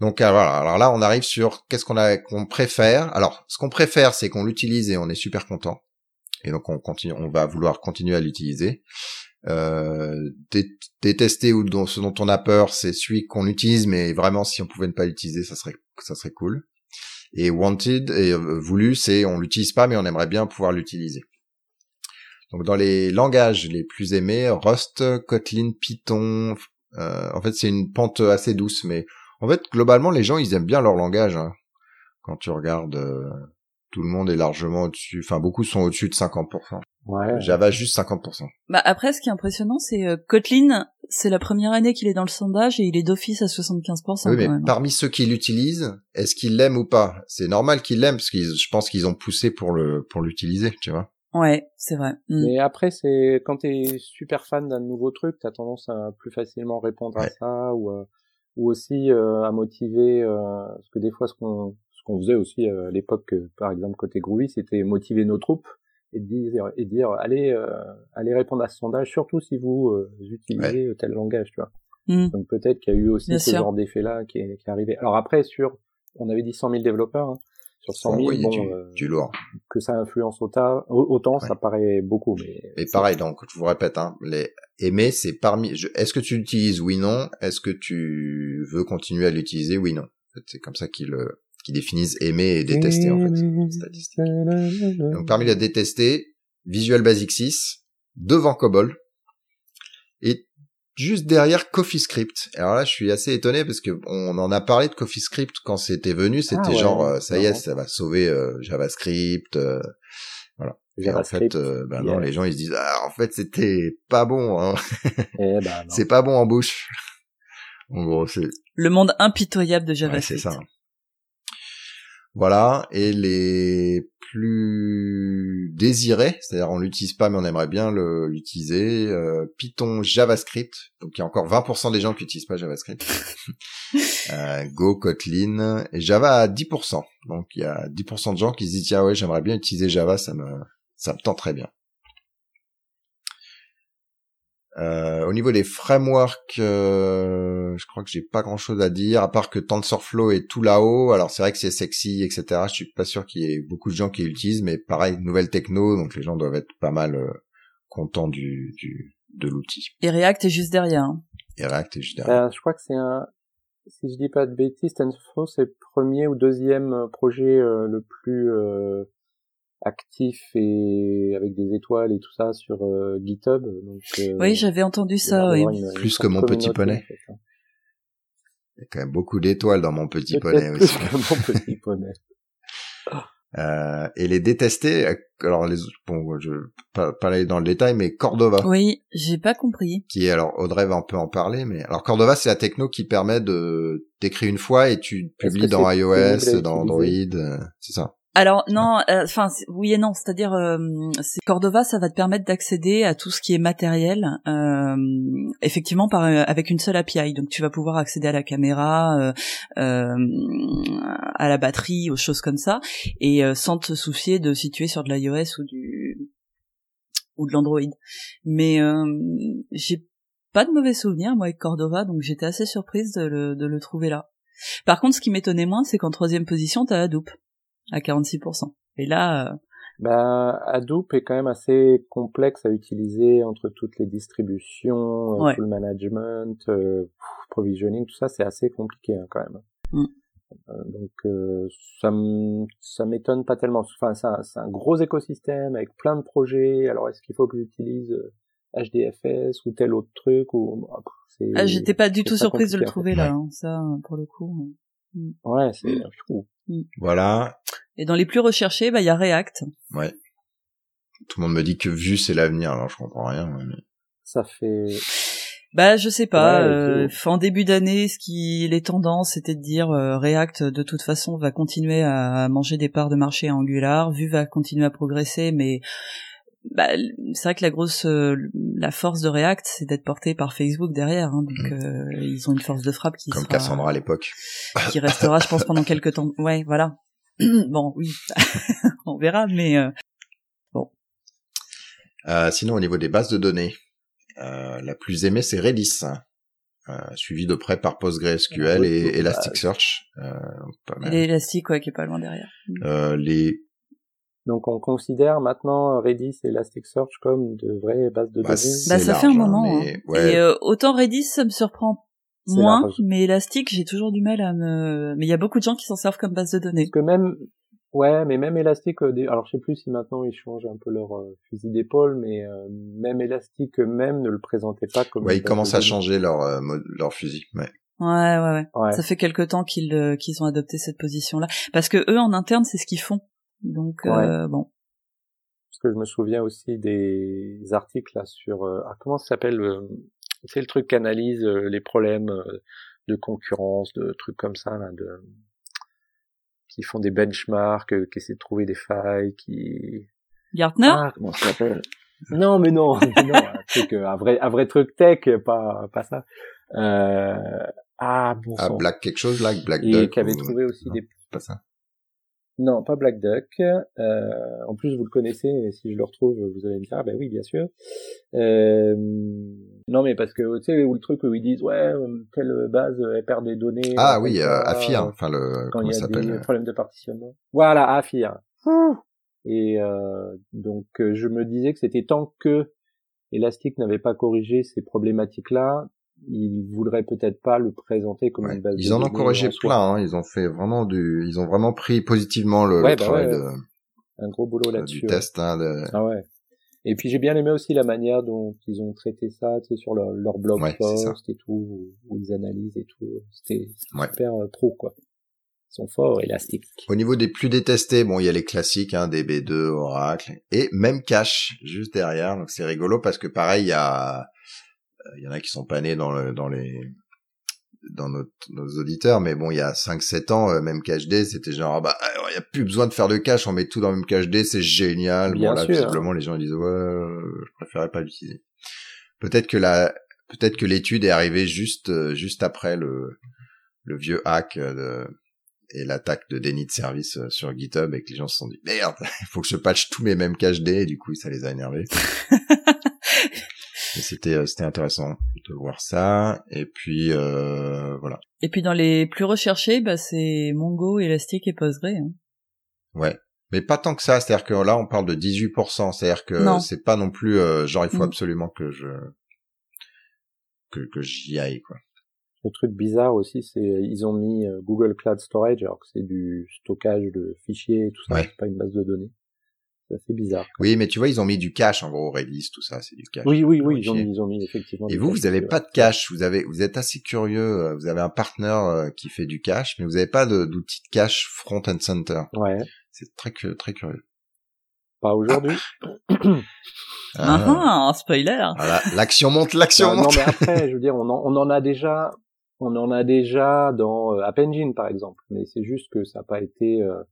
Speaker 2: Donc euh, voilà, alors là on arrive sur qu'est-ce qu'on a qu'on préfère. Alors ce qu'on préfère c'est qu'on l'utilise et on est super content. Et donc on continue, on va vouloir continuer à l'utiliser. Euh, dé- détester ou ce dont on a peur, c'est celui qu'on utilise, mais vraiment si on pouvait ne pas l'utiliser, ça serait ça serait cool. Et wanted et euh, voulu, c'est on l'utilise pas, mais on aimerait bien pouvoir l'utiliser. Donc dans les langages les plus aimés, Rust, Kotlin, Python. euh, en fait, c'est une pente assez douce, mais en fait globalement les gens ils aiment bien leur langage. hein. Quand tu regardes, euh, tout le monde est largement au-dessus. Enfin, beaucoup sont au-dessus de 50%.
Speaker 3: Ouais.
Speaker 2: Java juste 50%.
Speaker 1: Bah après, ce qui est impressionnant, c'est euh, Kotlin, c'est la première année qu'il est dans le sondage et il est d'office à 75%
Speaker 2: Oui, mais
Speaker 1: quand même.
Speaker 2: parmi ceux qui l'utilisent, est-ce qu'ils l'aiment ou pas? C'est normal qu'ils l'aiment parce que je pense qu'ils ont poussé pour le pour l'utiliser, tu vois.
Speaker 1: Ouais, c'est vrai. Mm.
Speaker 3: Mais après, c'est quand t'es super fan d'un nouveau truc, t'as tendance à plus facilement répondre à ça ou euh, ou aussi euh, à motiver. Euh, parce que des fois, ce qu'on ce qu'on faisait aussi euh, à l'époque, euh, par exemple côté Groovy, c'était motiver nos troupes et dire et dire allez euh, allez répondre à ce sondage, surtout si vous euh, utilisez tel langage, tu vois.
Speaker 1: Mm.
Speaker 3: Donc peut-être qu'il y a eu aussi
Speaker 1: Bien
Speaker 3: ce
Speaker 1: sûr.
Speaker 3: genre d'effet-là qui est, qui est arrivé. Alors après, sur, on avait dit 100 000 développeurs, hein. sur 100 000,
Speaker 2: oui,
Speaker 3: bon,
Speaker 2: du,
Speaker 3: euh,
Speaker 2: du lourd.
Speaker 3: que ça influence autant, autant ça paraît beaucoup, mais...
Speaker 2: Et pareil, donc je vous répète, hein, les aimer, c'est parmi. je- Est-ce que tu l'utilises Oui, non? Est-ce que tu veux continuer à l'utiliser Oui, non? En fait, c'est comme ça qu'ils qu'ils définissent aimer et détester en fait. Donc parmi les détestés, Visual Basic 6, devant Cobol, et juste derrière CoffeeScript. Alors là, je suis assez étonné parce que on en a parlé de CoffeeScript quand c'était venu, c'était
Speaker 3: Ah ouais,
Speaker 2: genre euh, ça y est, ça va sauver euh, JavaScript. euh, voilà. Et en fait, euh, bah non,
Speaker 3: yeah.
Speaker 2: les gens ils se disent ah en fait c'était pas bon, hein.
Speaker 3: Eh ben,
Speaker 2: c'est pas bon en bouche. En gros, c'est
Speaker 1: Le monde impitoyable de
Speaker 2: ouais,
Speaker 1: JavaScript.
Speaker 2: c'est ça. Voilà, et les plus désirés, c'est-à-dire on l'utilise pas mais on aimerait bien l'utiliser, euh, Python, JavaScript, donc il y a encore 20% des gens qui n'utilisent pas JavaScript, euh, Go, Kotlin, et Java à 10%, donc il y a 10% de gens qui se disent tiens ouais j'aimerais bien utiliser Java, ça me ça me tend très bien. Euh, au niveau des frameworks, euh, je crois que j'ai pas grand chose à dire, à part que TensorFlow est tout là-haut. Alors c'est vrai que c'est sexy, etc. Je suis pas sûr qu'il y ait beaucoup de gens qui l'utilisent, mais pareil, nouvelle techno, donc les gens doivent être pas mal euh, contents du, du de l'outil.
Speaker 1: Et React est juste derrière. Hein.
Speaker 2: Et React est juste derrière.
Speaker 3: je crois que c'est un, si je dis pas de bêtises, TensorFlow c'est le premier ou deuxième projet le plus actif et avec des étoiles et tout ça sur euh, GitHub. Donc, euh,
Speaker 1: oui, j'avais entendu ça. Oui.
Speaker 2: plus que mon petit poney. Hein. Il y a quand même beaucoup d'étoiles dans mon petit poney aussi.
Speaker 3: Que mon petit poney.
Speaker 2: Euh, et les détester, alors les bon, je pas, pas aller dans le détail, mais Cordova.
Speaker 1: Oui, j'ai pas compris.
Speaker 2: Qui est alors Audrey va un peu en parler, mais alors Cordova c'est la techno qui permet de d'écrire une fois et tu publies dans iOS, dans Android, c'est ça.
Speaker 1: Alors non, euh, enfin oui et non, c'est-à-dire euh, Cordova, ça va te permettre d'accéder à tout ce qui est matériel, euh, effectivement par avec une seule API. Donc tu vas pouvoir accéder à la caméra, à la batterie, aux choses comme ça, et sans te soucier de situer sur de l'iOS ou du ou de l'Android. Mais j'ai pas de mauvais souvenirs moi avec Cordova, donc j'étais assez surprise de le, de le trouver là. Par contre, ce qui m'étonnait moins, c'est qu'en troisième position, t'as Hadoop à 46%. Et là... Euh...
Speaker 3: Ben, Hadoop est quand même assez complexe à utiliser entre toutes les distributions, euh, tout le management, euh, provisioning, tout ça, c'est assez compliqué hein, quand même. Mm. Euh, donc euh, ça ça m'étonne pas tellement. Enfin, c'est un, gros écosystème avec plein de projets. Alors est-ce qu'il faut que j'utilise HDFS ou tel autre truc ou
Speaker 1: ah, j'étais pas du tout surprise de le trouver là, hein, ça pour le coup.
Speaker 3: Mm. Ouais, c'est fou.
Speaker 2: Mm. Voilà.
Speaker 1: Et dans les plus recherchés, bah il y a React.
Speaker 2: Ouais. Tout le monde me dit que Vue c'est l'avenir, alors je comprends rien.
Speaker 3: Ça fait.
Speaker 1: Bah je sais pas. euh, en début d'année, ce qui les tendances, c'était de dire euh, React de toute façon va continuer à manger des parts de marché à Angular, Vue va continuer à progresser, mais bah, c'est vrai que la grosse, euh, la force de React, c'est d'être porté par Facebook derrière. Hein, donc mm. euh, ils ont une force de frappe qui
Speaker 2: comme Cassandra à l'époque,
Speaker 1: qui restera, je pense, pendant quelques temps. Ouais, voilà. bon, oui, on verra, mais euh, bon.
Speaker 2: sinon, au niveau des bases de données, la plus aimée c'est Redis. suivi de près par PostgreSQL et Elasticsearch.
Speaker 1: Euh, et Elastic, ouais, qui est pas loin derrière.
Speaker 2: Euh, les
Speaker 3: donc on considère maintenant Redis et Elasticsearch comme de vraies bases de bah, données.
Speaker 1: Bah ça fait un hein, moment. Hein. Et euh, autant Redis ça me surprend moins, mais Elastic j'ai toujours du mal à me. Mais il y a beaucoup de gens qui s'en servent comme base de données.
Speaker 3: Parce que même ouais, mais même Elastic, euh, alors je sais plus si maintenant ils changent un peu leur euh, fusil d'épaule, mais même Elastic même ne le présentait pas comme.
Speaker 2: Ouais, ils commencent à changer leur leur fusil. Ouais.
Speaker 1: Ouais, ouais, ouais, Ça fait quelque temps qu'ils qu'ils ont adopté cette position-là, parce que eux en interne c'est ce qu'ils font. Donc euh, bon.
Speaker 3: Parce que je me souviens aussi des articles là sur euh, ah, comment ça s'appelle euh, c'est le truc qui analyse les problèmes de concurrence, de trucs comme ça là, de qui font des benchmarks, qui essaient de trouver des failles, qui
Speaker 1: Gartner?
Speaker 3: Ah, comment ça s'appelle? Non mais non, non un truc un vrai un vrai truc tech, pas pas ça. Euh, ah bon
Speaker 2: ah, Black quelque chose là, Black
Speaker 3: Et qui avait trouvé aussi des
Speaker 2: pas ça.
Speaker 3: Non, pas Black Duck. Euh, en plus, vous le connaissez, et si je le retrouve, vous allez me dire, ah ben oui, bien sûr. Euh, non, mais parce que, tu sais, où le truc où ils disent, ouais, telle base, elle perd des données.
Speaker 2: Ah oui, euh, Afir, enfin le,
Speaker 3: quand il y a des euh problèmes de partitionnement. Voilà, Afir. Et euh, donc, je me disais que c'était tant que Elastic n'avait pas corrigé ces problématiques-là, ils voudraient peut-être pas le présenter comme une base.
Speaker 2: Ils en ont corrigé plein. Hein. Ils ont fait vraiment du, ils ont vraiment pris positivement le,
Speaker 3: bah
Speaker 2: travail de
Speaker 3: un gros boulot là-dessus.
Speaker 2: Du test. Hein, de...
Speaker 3: Ah ouais. Et puis j'ai bien aimé aussi la manière dont ils ont traité ça, tu sais, sur leur, leur blog post et tout, où ils analysent et tout. C'était super euh, pro quoi. Ils sont forts, élastiques.
Speaker 2: Au niveau des plus détestés, bon, il y a les classiques, hein, DB2, Oracle, et même Cache juste derrière. Donc c'est rigolo parce que pareil, il y a il euh, y en a qui sont pas nés dans, le, dans les dans notre, nos auditeurs, mais bon, il y a 5-7 ans, euh, même KHD, c'était genre, ah bah, il n'y a plus besoin de faire de cache, on met tout dans le même KHD, c'est génial.
Speaker 3: Bien
Speaker 2: bon, là,
Speaker 3: sûr.
Speaker 2: visiblement, les gens ils disent, ouais, euh, je préférais pas l'utiliser. Peut-être que la, peut-être que l'étude est arrivée juste, juste après le, le vieux hack de, et l'attaque de déni de service sur GitHub et que les gens se sont dit, merde, il faut que je patch tous mes mêmes KHD, et du coup, ça les a énervés. C'était, euh, c'était intéressant de voir ça. Et puis, euh, voilà.
Speaker 1: Et puis dans les plus recherchés, bah, c'est Mongo, Elastic et Postgre. Hein.
Speaker 2: Ouais. Mais pas tant que ça, c'est-à-dire que là on parle de 18%, c'est-à-dire que
Speaker 1: Non.
Speaker 2: c'est pas non plus euh, genre il faut
Speaker 1: Mm.
Speaker 2: absolument que je que, que j'y aille quoi.
Speaker 3: Le truc bizarre aussi, c'est ils ont mis euh, Google Cloud Storage alors que c'est du stockage de fichiers et tout ça,
Speaker 2: Ouais.
Speaker 3: c'est pas une base de données. C'est assez bizarre.
Speaker 2: Oui, mais tu vois, ils ont mis du cache en gros, Redis, tout ça, c'est du cache.
Speaker 3: Oui, oui, oui, ils ont mis, ils ont mis effectivement.
Speaker 2: Et
Speaker 3: du
Speaker 2: vous, vous avez
Speaker 3: c'est
Speaker 2: pas de cache, vous avez vous êtes assez curieux, euh, vous avez un partenaire euh, qui fait du cache, mais vous avez pas de- d'outil de cache front and center.
Speaker 3: Ouais,
Speaker 2: C'est très très curieux.
Speaker 3: pas aujourd'hui.
Speaker 1: Ah, ah, spoiler
Speaker 2: Voilà, l'action monte, l'action
Speaker 3: non, non,
Speaker 2: monte.
Speaker 3: mais après, je veux dire, on en, on en a déjà, on en a déjà dans euh, App Engine par exemple, mais c'est juste que ça n'a pas été euh,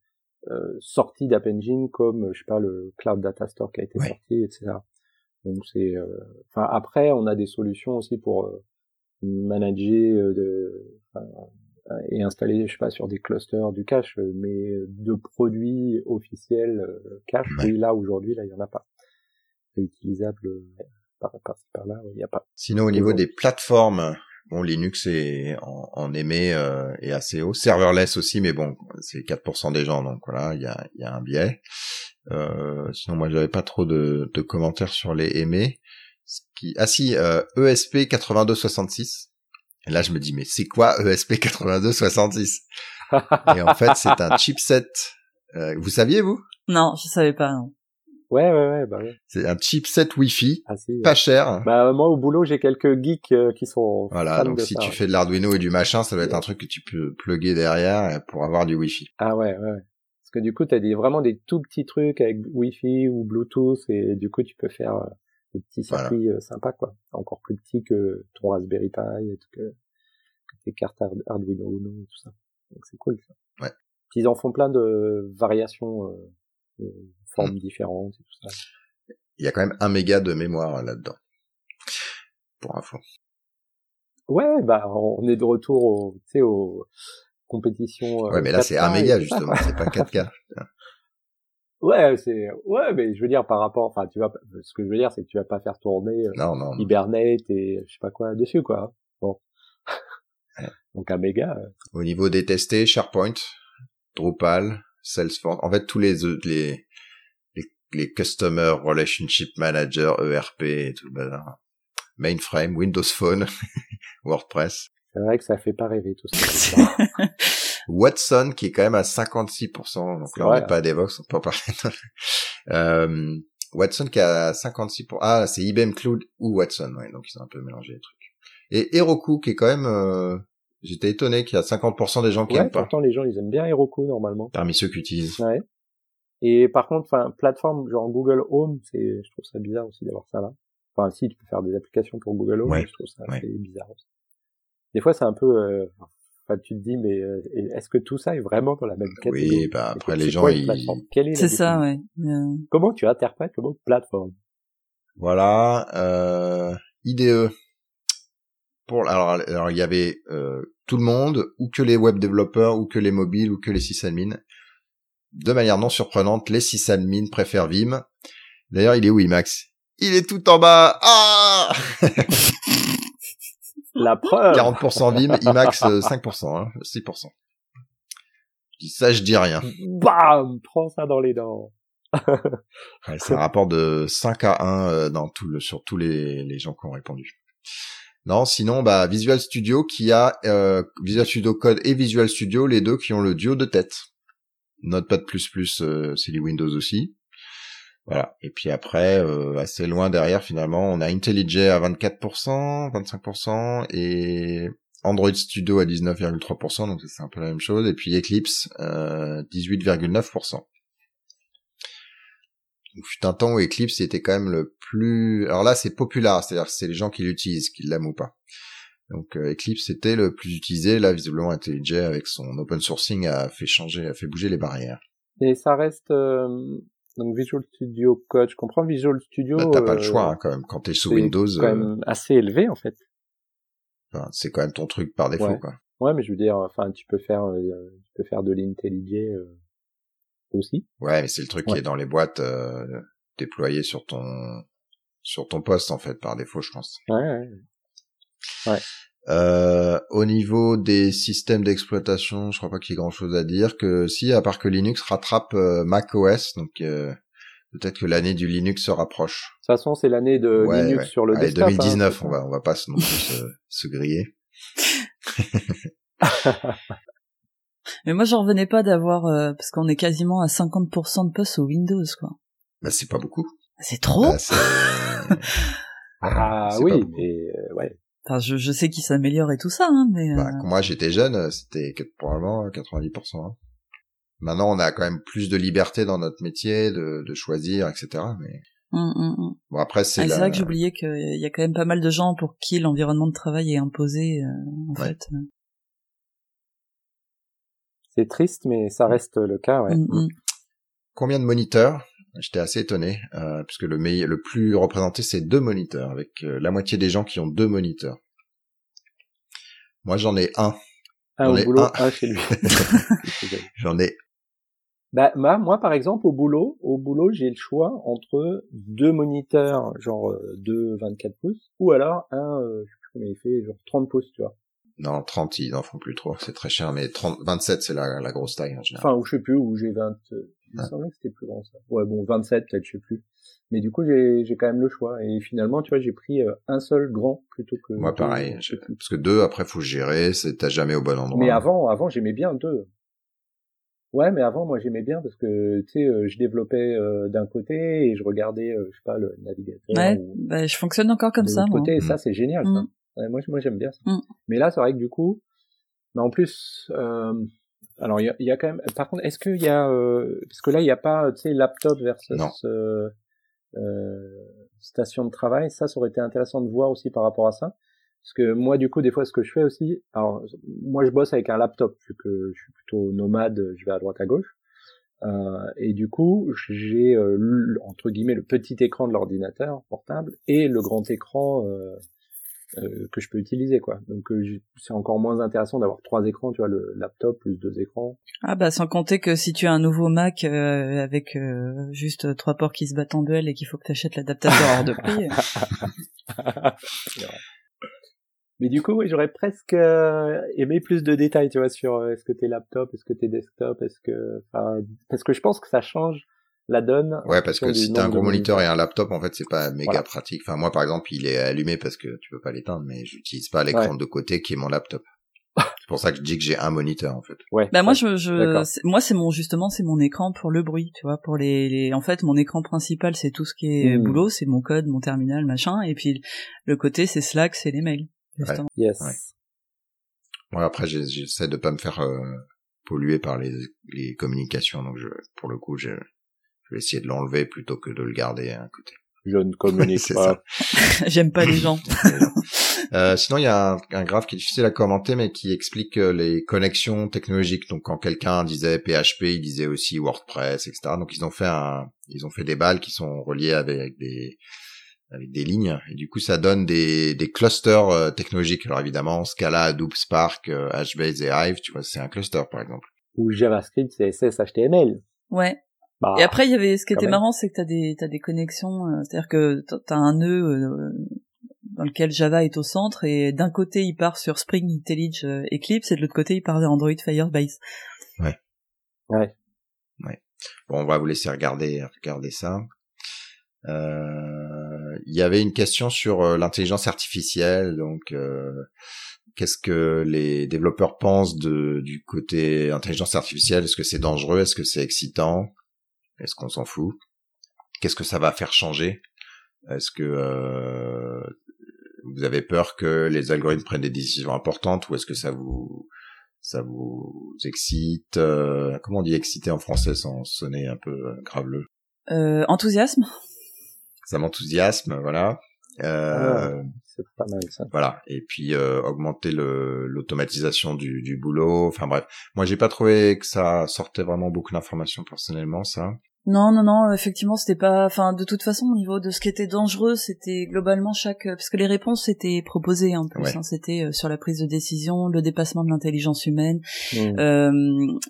Speaker 3: euh, sorti d'App Engine comme, euh, je sais pas, le Cloud Data Store qui a été
Speaker 2: Ouais.
Speaker 3: sorti, etc. Donc c'est, euh, enfin après, on a des solutions aussi pour euh, manager euh, de, et installer, je sais pas, sur des clusters du cache, mais de produits officiels cache,
Speaker 2: Ouais.
Speaker 3: oui, là aujourd'hui, là, il y en a pas. C'est utilisable par par par là, il y a pas.
Speaker 2: Sinon, au niveau des plateformes, bon, Linux est en, en émet euh, est assez haut. Serverless aussi, mais bon, c'est 4% des gens, donc voilà, il y a, il y a un biais. Euh, sinon, moi, j'avais pas trop de, commentaires sur les aimés. Qui... Ah si, euh, ESP 8266. Et là, je me dis, mais c'est quoi E ESP 8266 Et en fait, c'est un chipset. Euh, vous saviez, vous?
Speaker 1: Non, je savais pas. non.
Speaker 3: Ouais, ouais, ouais, bah ouais.
Speaker 2: C'est un chipset Wi-Fi,
Speaker 3: Ah, si, ouais.
Speaker 2: pas cher.
Speaker 3: Bah moi au boulot j'ai quelques geeks euh, qui sont
Speaker 2: Voilà, donc
Speaker 3: de
Speaker 2: si
Speaker 3: ça,
Speaker 2: tu
Speaker 3: ouais.
Speaker 2: fais de l'Arduino et du machin, ça doit être un truc que tu peux plugger derrière pour avoir du Wi-Fi.
Speaker 3: Ah ouais, ouais. Parce que du coup t'as des vraiment des tout petits trucs avec Wi-Fi ou Bluetooth et du coup tu peux faire euh, des petits circuits euh, sympas quoi. Encore plus petits que ton Raspberry Pi et tout, que, tes cartes Ard- Arduino Uno et tout ça. Donc c'est cool. Ça.
Speaker 2: Ouais.
Speaker 3: Ils en font plein de variations, euh. Formes différentes et tout ça.
Speaker 2: Il y a quand même un méga de mémoire euh, là-dedans. Pour info.
Speaker 3: Ouais, bah on est de retour au, tu sais, aux compétitions. euh,
Speaker 2: Ouais, mais là c'est
Speaker 3: 4K
Speaker 2: un méga justement, c'est pas 4K.
Speaker 3: Ouais, c'est ouais, mais je veux dire par rapport, enfin tu vas, ce que je veux dire c'est que tu vas pas faire tourner euh,
Speaker 2: Non, non. non.
Speaker 3: Hibernate et je sais pas quoi dessus quoi. Bon, donc un méga. euh,
Speaker 2: Au niveau des testés, SharePoint, Drupal, Salesforce, en fait tous les les les, les Customer Relationship Manager, ERP et tout le bazar. Mainframe, Windows Phone, WordPress,
Speaker 3: C'est vrai que ça fait pas rêver tout ça.
Speaker 2: Watson qui est quand même à 56%. Donc
Speaker 3: C'est
Speaker 2: là on n'est pas à Devox, on peut en parler. euh, Watson qui est à 56%. Ah, c'est IBM Cloud ou Watson, ouais, donc ils ont un peu mélangé les trucs. Et Heroku qui est quand même, euh, j'étais étonné qu'il y a 50% des gens qui
Speaker 3: ouais,
Speaker 2: aiment pas,
Speaker 3: pourtant les gens ils aiment bien Heroku normalement.
Speaker 2: parmi ceux qui utilisent.
Speaker 3: Ouais. Et par contre, enfin plateforme genre Google Home, c'est, je trouve ça bizarre aussi d'avoir ça là. Enfin si tu peux faire des applications pour Google Home,
Speaker 2: Ouais,
Speaker 3: mais je trouve ça
Speaker 2: ouais.
Speaker 3: assez bizarre aussi. Des fois c'est un peu, euh, enfin tu te dis mais euh, est-ce que tout ça est vraiment dans la même catégorie?
Speaker 2: Oui, bah après les gens ils,
Speaker 3: plateforme? Quelle est la
Speaker 1: C'est ça, ouais. Euh,
Speaker 3: Comment tu interprètes le mot plateforme?
Speaker 2: Voilà, euh, IDE. Pour alors alors il y avait euh, tout le monde ou que les web développeurs ou que les mobiles ou que les sysadmins. De manière non surprenante, les sysadmins préfèrent Vim. D'ailleurs, il est où Imax? Il est tout en bas. Ah
Speaker 3: La preuve
Speaker 2: 40% Vim, Imax euh, 5%, hein, 6%. Je dis ça, je dis rien.
Speaker 3: Bam Prends ça dans les dents.
Speaker 2: Ouais, c'est un rapport de 5 à 1 euh, dans tout le, sur tous les, les gens qui ont répondu. Non, sinon, bah, Visual Studio qui a euh, Visual Studio Code et Visual Studio, les deux qui ont le duo de tête. Notepad++, euh, c'est les Windows aussi. Voilà. Et puis après, euh, assez loin derrière, finalement, on a IntelliJ à 24%, 25%, et Android Studio à 19,3%, donc c'est un peu la même chose. Et puis Eclipse, euh, 18,9%. Donc, fut un temps où Eclipse était quand même le plus... Alors là, c'est populaire, c'est-à-dire que c'est les gens qui l'utilisent, qui l'aiment ou pas. Donc euh, Eclipse était le plus utilisé. Là, visiblement, IntelliJ avec son open sourcing a fait changer, a fait bouger les barrières.
Speaker 3: Et ça reste euh, donc Visual Studio Code. Je comprends Visual Studio.
Speaker 2: Bah, T'as pas le
Speaker 3: euh,
Speaker 2: choix hein, quand même. Quand t'es sous
Speaker 3: c'est
Speaker 2: Windows,
Speaker 3: quand
Speaker 2: euh,
Speaker 3: même assez élevé en fait.
Speaker 2: enfin, c'est quand même ton truc par défaut.
Speaker 3: Ouais.
Speaker 2: Quoi.
Speaker 3: Ouais, mais je veux dire, enfin, tu peux faire, euh, tu peux faire de l'IntelliJ euh, aussi.
Speaker 2: Ouais, mais c'est le truc
Speaker 3: Ouais.
Speaker 2: qui est dans les boîtes euh, déployé sur ton sur ton poste en fait par défaut, je pense.
Speaker 3: Ouais, ouais.
Speaker 2: Euh, au niveau des systèmes d'exploitation, je crois pas qu'il y ait grand chose à dire. Que si, à part que Linux rattrape euh, Mac OS, donc euh, peut-être que l'année du Linux se rapproche.
Speaker 3: De toute façon, c'est l'année de
Speaker 2: Ouais,
Speaker 3: Linux
Speaker 2: ouais.
Speaker 3: sur le
Speaker 2: Allez,
Speaker 3: desktop.
Speaker 2: 2019,
Speaker 3: hein,
Speaker 2: on va on va pas non plus se, se griller.
Speaker 1: Mais moi, j'en revenais pas d'avoir, euh, parce qu'on est quasiment à 50% de postes au Windows, quoi.
Speaker 2: Bah c'est pas beaucoup.
Speaker 1: C'est trop.
Speaker 2: Bah,
Speaker 3: Ah
Speaker 2: pas
Speaker 3: oui, mais euh, ouais.
Speaker 1: Enfin, je, je sais qu'il s'améliore et tout ça, hein, mais.
Speaker 2: Bah,
Speaker 1: euh,
Speaker 2: quand moi j'étais jeune, euh, c'était que- probablement 90%. hein. Maintenant, on a quand même plus de liberté dans notre métier, de, de choisir, etc. Mais
Speaker 1: hum, hum.
Speaker 2: bon, après
Speaker 1: Ah,
Speaker 2: c'est
Speaker 1: C'est
Speaker 2: la...
Speaker 1: vrai que j'oubliais qu'il y a quand même pas mal de gens pour qui l'environnement de travail est imposé, euh, en
Speaker 2: Ouais.
Speaker 1: fait.
Speaker 3: C'est triste, mais ça reste le cas, ouais.
Speaker 1: Hum, hum.
Speaker 2: combien de moniteurs? J'étais assez étonné, euh, puisque le meilleur, le plus représenté, c'est deux moniteurs, avec euh, la moitié des gens qui ont deux moniteurs. Moi, j'en ai un.
Speaker 3: Un
Speaker 2: J'en
Speaker 3: au
Speaker 2: ai
Speaker 3: boulot,
Speaker 2: un.
Speaker 3: un chez lui.
Speaker 2: J'en ai.
Speaker 3: bah, moi, moi, par exemple, au boulot, au boulot, j'ai le choix entre deux moniteurs, genre euh, deux 24 pouces, ou alors un, euh, je sais plus combien il fait, genre 30 pouces, tu vois.
Speaker 2: Non, 30, ils en font plus trop, c'est très cher, mais 30, 27, c'est la, la grosse taille en général.
Speaker 3: Enfin, ou je sais plus, où j'ai 20, euh, il me
Speaker 2: Ouais.
Speaker 3: semblait que c'était plus grand ça. Ouais, bon, 27 peut-être, je sais plus. Mais du coup, j'ai, j'ai quand même le choix. Et finalement, tu vois, j'ai pris euh, un seul grand plutôt que.
Speaker 2: Moi,
Speaker 3: deux,
Speaker 2: pareil.
Speaker 3: je.
Speaker 2: Parce que deux, après, faut gérer, c'est t'as jamais au bon endroit.
Speaker 3: Mais avant, avant, j'aimais bien deux. Ouais, mais avant, moi, j'aimais bien parce que, tu sais, euh, je développais euh, d'un côté et je regardais, euh, je sais pas, le navigateur.
Speaker 1: Ouais,
Speaker 3: ou
Speaker 1: bah, je fonctionne encore comme
Speaker 3: de
Speaker 1: ça, moi.
Speaker 3: côté. Et ça, c'est génial, ça. Ouais, moi, moi, j'aime bien ça.
Speaker 1: Mm.
Speaker 3: Mais là, c'est vrai que du coup, mais en plus, euh, alors il y a, il y a quand même. Par contre, est-ce qu'il y a, euh, parce que là, il n'y a pas, tu sais, laptop versus euh, euh, station de travail. Ça, ça aurait été intéressant de voir aussi par rapport à ça. Parce que moi, du coup, des fois, ce que je fais aussi, alors moi, je bosse avec un laptop vu que je suis plutôt nomade, je vais à droite à gauche. Euh, et du coup, j'ai euh, entre guillemets le petit écran de l'ordinateur portable et le grand écran euh, euh, que je peux utiliser quoi. Donc euh, c'est encore moins intéressant d'avoir trois écrans, tu vois, le laptop plus deux écrans.
Speaker 1: Ah bah sans compter que si tu as un nouveau Mac euh, avec euh, juste trois ports qui se battent en duel et qu'il faut que tu achètes l'adaptateur hors de prix.
Speaker 3: Vrai. Mais du coup, oui, j'aurais presque euh, aimé plus de détails, tu vois, sur euh, est-ce que t'es laptop, est-ce que t'es desktop, est-ce que, enfin, parce que je pense que ça change la donne.
Speaker 2: Ouais, parce que si t'as un gros moniteur et un laptop, en fait, c'est pas méga
Speaker 3: Voilà.
Speaker 2: pratique. Enfin, moi, par exemple, il est allumé parce que tu peux pas l'éteindre, mais j'utilise pas l'écran de côté qui est mon laptop. c'est pour ça que je dis que j'ai un moniteur, en fait.
Speaker 3: Ouais.
Speaker 1: Bah moi
Speaker 3: ouais.
Speaker 1: je, je moi c'est mon justement c'est mon écran pour le bruit, tu vois, pour les, les en fait mon écran principal c'est tout ce qui est
Speaker 3: Hmm.
Speaker 1: boulot, c'est mon code, mon terminal, machin et puis le côté c'est Slack, c'est les mails. Justement.
Speaker 3: Yes.
Speaker 2: Ouais. Après, j'ai- j'essaie de pas me faire euh, polluer par les, les communications, donc je, pour le coup, je, je vais essayer de l'enlever plutôt que de le garder à un côté.
Speaker 3: Je ne communique pas.
Speaker 1: J'aime pas les gens.
Speaker 2: Euh, sinon, il y a un, un graphe qui est difficile à commenter, mais qui explique euh, les connexions technologiques. Donc, quand quelqu'un disait PHP, il disait aussi WordPress, etc. Donc, ils ont fait un, ils ont fait des balles qui sont reliées avec des, avec des lignes. Et du coup, ça donne des, des clusters euh, technologiques. Alors, évidemment, Scala, Hadoop, Spark, euh, HBase et Hive, tu vois, c'est un cluster, par exemple.
Speaker 3: Ou JavaScript, CSS, HTML.
Speaker 1: Ouais.
Speaker 3: Bah,
Speaker 1: Et après il y avait ce qui était
Speaker 3: même.
Speaker 1: marrant c'est que t'as des t'as des connexions, euh, c'est-à-dire que t'as- un nœud euh, dans lequel Java est au centre et d'un côté il part sur Spring, IntelliJ, euh, Eclipse et de l'autre côté il part vers Android Firebase.
Speaker 3: ouais.
Speaker 2: Bon, on va vous laisser regarder, regarder ça. Euh, Il y avait une question sur euh, l'intelligence artificielle, donc euh, qu'est-ce que les développeurs pensent de, du côté intelligence artificielle? Est-ce que c'est dangereux? Est-ce que c'est excitant? Est-ce qu'on s'en fout? Qu'est-ce que ça va faire changer? Est-ce que euh, vous avez peur que les algorithmes prennent des décisions importantes ou est-ce que ça vous ça vous excite? Euh, Comment on dit exciter en français sans sonner un peu graveleux?
Speaker 1: Euh, enthousiasme.
Speaker 2: Ça m'enthousiasme, voilà. Euh, Voilà. Et puis euh, augmenter l'automatisation du, du boulot. Enfin bref, moi j'ai pas trouvé que ça sortait vraiment beaucoup d'informations personnellement ça.
Speaker 1: Non, non, non, effectivement, c'était pas. Enfin, de toute façon, au niveau de ce qui était dangereux, c'était globalement chaque. Parce que les réponses étaient proposées en plus. Hein, c'était euh, sur la prise de décision, le dépassement de l'intelligence humaine, mmh. euh,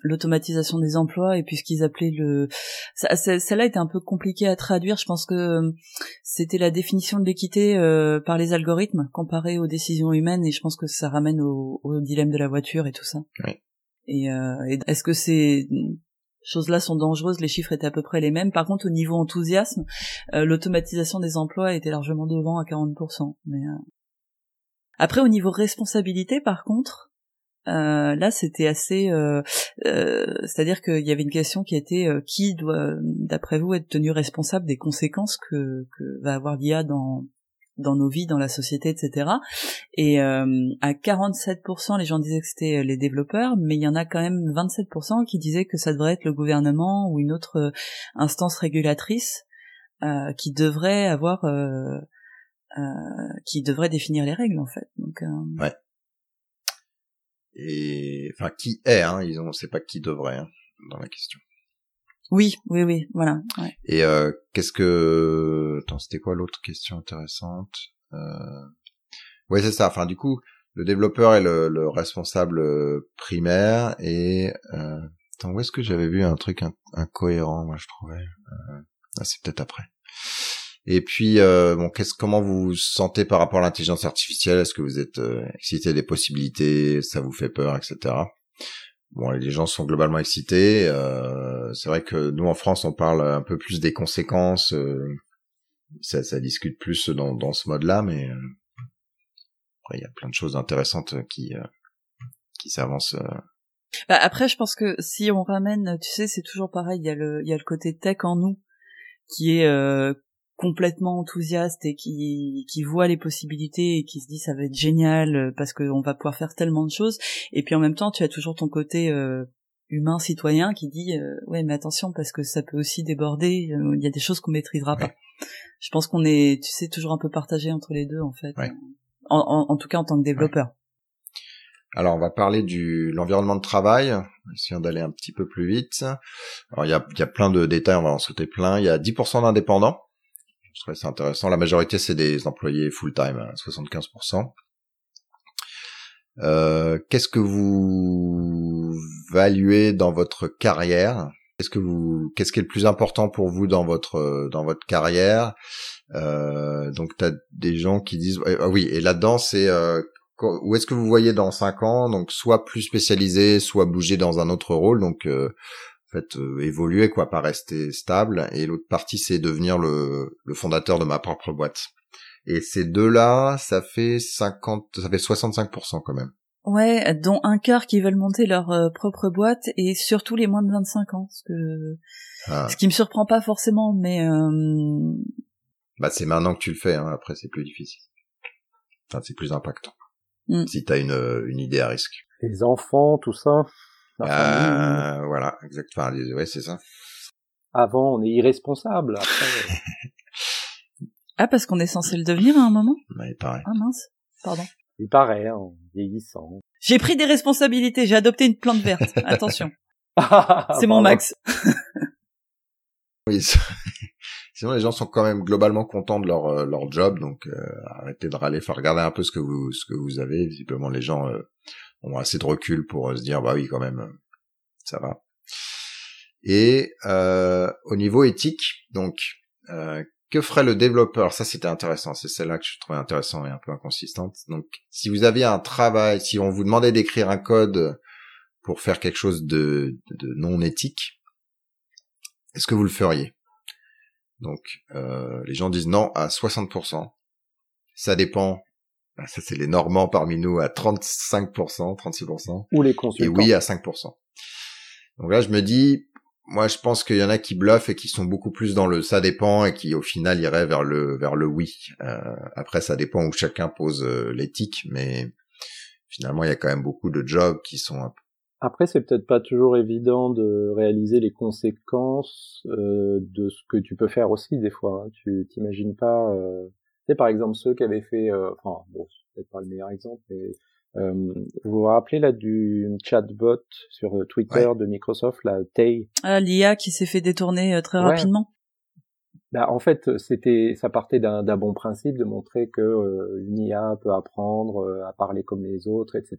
Speaker 1: l'automatisation des emplois, et puis ce qu'ils appelaient le. Celle-là était un peu compliquée à traduire. Je pense que euh, c'était la définition de l'équité euh, par les algorithmes comparée aux décisions humaines, et je pense que ça ramène au, au dilemme de la voiture et tout ça.
Speaker 2: Oui.
Speaker 1: Et, euh, et est-ce que c'est choses-là sont dangereuses, les chiffres étaient à peu près les mêmes. Par contre, au niveau enthousiasme, euh, l'automatisation des emplois était largement devant à 40%. Mais euh, après, au niveau responsabilité, par contre, euh, là, c'était assez. C'est-à-dire qu'il y avait une question qui était qui doit, d'après vous, être tenu responsable des conséquences que, que va avoir l'IA dans dans nos vies, dans la société, etc. Et euh, à 47%, les gens disaient que c'était euh, les développeurs, mais il y en a quand même 27% qui disaient que ça devrait être le gouvernement ou une autre euh, instance régulatrice euh, qui devrait avoir, euh, qui devrait définir les règles en fait. Donc
Speaker 2: ouais. Et enfin, qui est hein Ils ont, c'est pas qui devrait hein, dans la question.
Speaker 1: Oui, oui, oui, voilà. Ouais.
Speaker 2: Et euh, qu'est-ce que... Attends, c'était quoi l'autre question intéressante euh... Ouais, c'est ça. Enfin, du coup, le développeur est le, le responsable euh, primaire et... Euh... Attends, où est-ce que j'avais vu un truc incohérent, moi, je trouvais euh... Ah, c'est peut-être après. Et puis, euh, bon, qu'est-ce, comment vous vous sentez par rapport à l'intelligence artificielle? Est-ce que vous êtes euh, excité des possibilités? Ça vous fait peur, etc. Bon, les gens sont globalement excités. Euh, c'est vrai que nous en France, on parle un peu plus des conséquences. Euh, ça, ça, discute plus dans, dans ce mode-là, mais euh, il y a plein de choses intéressantes qui euh, qui s'avancent. Euh.
Speaker 1: Bah après, je pense que si on ramène, tu sais, c'est toujours pareil. Il y a le il y a le côté tech en nous qui est complètement enthousiaste et qui qui voit les possibilités et qui se dit ça va être génial euh, parce qu'on va pouvoir faire tellement de choses et puis en même temps tu as toujours ton côté euh, humain citoyen qui dit euh, ouais mais attention parce que ça peut aussi déborder il y a des choses qu'on maîtrisera pas je pense qu'on est tu sais toujours un peu partagé entre les deux en fait en, en, tout cas en tant que développeur
Speaker 2: Alors, on va parler du l'environnement de travail. Essayons d'aller un petit peu plus vite. Alors, il y a, il y a plein de détails, on va en sauter plein. Il y a 10% d'indépendants. Trouvais ça intéressant. La majorité, c'est des employés full-time, 75%. Euh, qu'est-ce que vous valuez dans votre carrière? Qu'est-ce que vous, qu'est-ce qui est le plus important pour vous dans votre dans votre carrière? Euh, Donc, tu as des gens qui disent, ah oui, et là-dedans, c'est euh, où est-ce que vous voyez dans cinq ans? Donc, soit plus spécialisé, soit bouger dans un autre rôle. Donc, euh, fait euh, évoluer quoi, pas rester stable. Et l'autre partie c'est devenir le, le fondateur de ma propre boîte. Et ces deux-là, ça fait 50, ça fait 65% quand même.
Speaker 1: Ouais, dont un quart qui veulent monter leur euh, propre boîte et surtout les moins de 25 ans, ce que ah. ce qui me surprend pas forcément, mais euh...
Speaker 2: bah c'est maintenant que tu le fais, hein. après c'est plus difficile. Enfin, c'est plus impactant. Mm. Si t'as une une idée à risque.
Speaker 3: Les enfants, tout ça.
Speaker 2: Euh, voilà, exactement. Ouais, c'est ça.
Speaker 3: Avant, on est irresponsable. Après...
Speaker 1: ah, parce qu'on est censé le devenir à un moment?
Speaker 2: Il paraît.
Speaker 1: Ah mince, pardon.
Speaker 3: Il paraît, hein, en vieillissant.
Speaker 1: J'ai pris des responsabilités, j'ai adopté une plante verte. Attention. c'est mon max.
Speaker 2: oui, sinon les gens sont quand même globalement contents de leur euh, leur job, donc euh, arrêtez de râler, faut regarder un peu ce que vous ce que vous avez. Visiblement, les gens euh, ont assez de recul pour euh, se dire bah oui quand même euh, ça va. Et euh, au niveau éthique, donc euh, que ferait le développeur? Ça c'était intéressant, c'est celle-là que je trouvais intéressant et un peu inconsistante. Donc si vous aviez un travail, si on vous demandait d'écrire un code pour faire quelque chose de, non éthique, est-ce que vous le feriez? Donc euh, les gens disent non à 60%. Ça dépend bah, ça c'est les Normands parmi nous à 35%, 36%.
Speaker 3: Ou les consultants.
Speaker 2: Et oui à 5%. Donc là je me dis, moi je pense qu'il y en a qui bluffent et qui sont beaucoup plus dans le ça dépend et qui au final iraient vers le vers le oui. Euh, après ça dépend où chacun pose euh, l'éthique, mais finalement il y a quand même beaucoup de jobs qui sont
Speaker 3: après, c'est peut-être pas toujours évident de réaliser les conséquences euh, de ce que tu peux faire aussi des fois. Hein. Tu t'imagines pas. Euh sais, par exemple, ceux qui avaient fait, euh, enfin, bon, c'est peut-être pas le meilleur exemple, mais euh, vous vous rappelez là du chatbot sur euh, Twitter de Microsoft, la Tay?
Speaker 1: Ah, l'IA qui s'est fait détourner très rapidement.
Speaker 3: Bah, en fait, c'était, ça partait d'un bon principe de montrer que une IA peut apprendre à parler comme les autres, etc.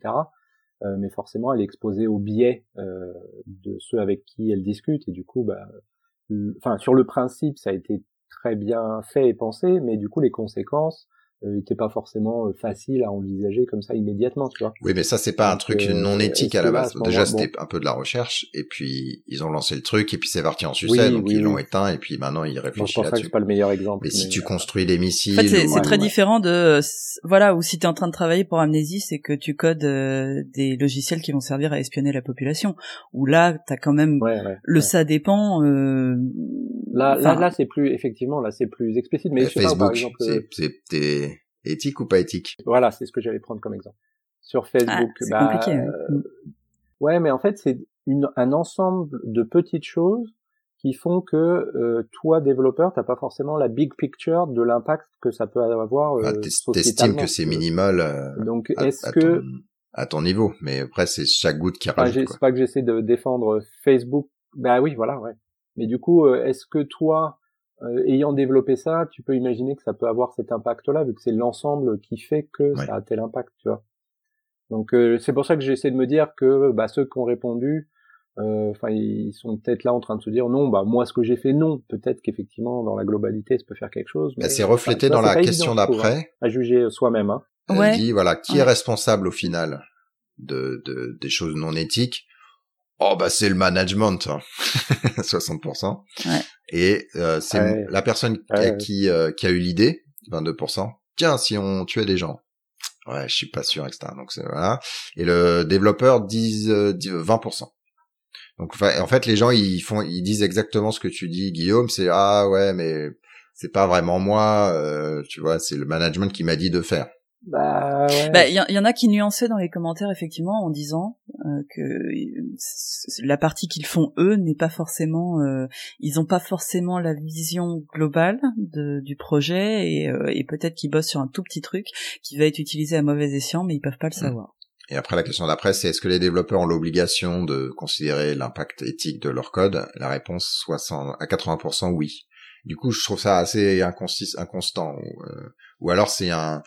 Speaker 3: mais forcément, elle est exposée au biais de ceux avec qui elle discute, et du coup, bah, enfin, sur le principe, ça a été très bien fait et pensé, mais du coup les conséquences n'étaient pas forcément euh, faciles à envisager comme ça immédiatement, tu vois.
Speaker 2: Oui, mais ça c'est pas un truc euh, non éthique à la base. Déjà c'était un peu de la recherche, et puis ils ont lancé le truc, et puis c'est parti en sucette, donc ils l'ont éteint, et puis maintenant ils réfléchissent là-dessus.
Speaker 3: c'est pas le meilleur exemple.
Speaker 2: Mais, si tu construis des missiles,
Speaker 1: en fait, c'est très différent de voilà, ou si tu es en train de travailler pour Amnésie, c'est que tu codes euh, des logiciels qui vont servir à espionner la population. Ou là, t'as quand même le ça dépend. Euh,
Speaker 3: Là, là, là, c'est plus effectivement, là, c'est plus explicite. Mais
Speaker 2: Facebook, c'est éthique ou pas éthique
Speaker 3: Voilà, c'est ce que j'allais prendre comme exemple. Sur Facebook,
Speaker 1: ah, bah, compliqué,
Speaker 3: euh, ouais, mais en fait, c'est un ensemble de petites choses qui font que euh, toi, développeur, t'as pas forcément la big picture de l'impact que ça peut avoir. Euh, ah,
Speaker 2: T'estimes que c'est minimal. Euh,
Speaker 3: Donc, est-ce que
Speaker 2: à ton niveau, mais après c'est chaque goutte qui rajoute.
Speaker 3: c'est pas que j'essaie de défendre Facebook. Bah oui, voilà, ouais. Mais du coup, euh, est-ce que toi, euh, ayant développé ça, tu peux imaginer que ça peut avoir cet impact-là, vu que c'est l'ensemble qui fait que ça a tel impact, tu vois. Donc euh, c'est pour ça que j'essaie de me dire que bah, ceux qui ont répondu, enfin ils sont peut-être là en train de se dire non, bah moi ce que j'ai fait non, peut-être qu'effectivement dans la globalité ça peut faire quelque chose.
Speaker 2: Mais c'est reflété dans la question d'après. Hein,
Speaker 3: à juger soi-même. Hein.
Speaker 2: Elle dit voilà qui est responsable au final de, de des choses non éthiques? Oh bah c'est le management, 60%. Hein. Ouais. Et euh, c'est la personne qui, euh, qui, a eu l'idée, 22%. Tiens, si on tuait des gens. Ouais, je suis pas sûr, etc. Donc c'est voilà. Et le développeur dit 20%. Donc en fait, les gens ils font, ils disent exactement ce que tu dis, Guillaume. C'est ah ouais, mais c'est pas vraiment moi. Euh, tu vois, c'est le management qui m'a dit de faire.
Speaker 3: Bah,
Speaker 1: ouais. bah, y, y, en a qui nuançaient dans les commentaires effectivement en disant euh, que la partie qu'ils font eux n'est pas forcément, euh, ils ont pas forcément la vision globale de, du projet et, euh, et peut-être qu'ils bossent sur un tout petit truc qui va être utilisé à mauvais escient, mais ils peuvent pas le mmh. savoir.
Speaker 2: Et après la question d'après, c'est est-ce que les développeurs ont l'obligation de considérer l'impact éthique de leur code? La réponse 60 à 80% oui. Du coup, je trouve ça assez inconstant. Ou, euh, ou alors c'est un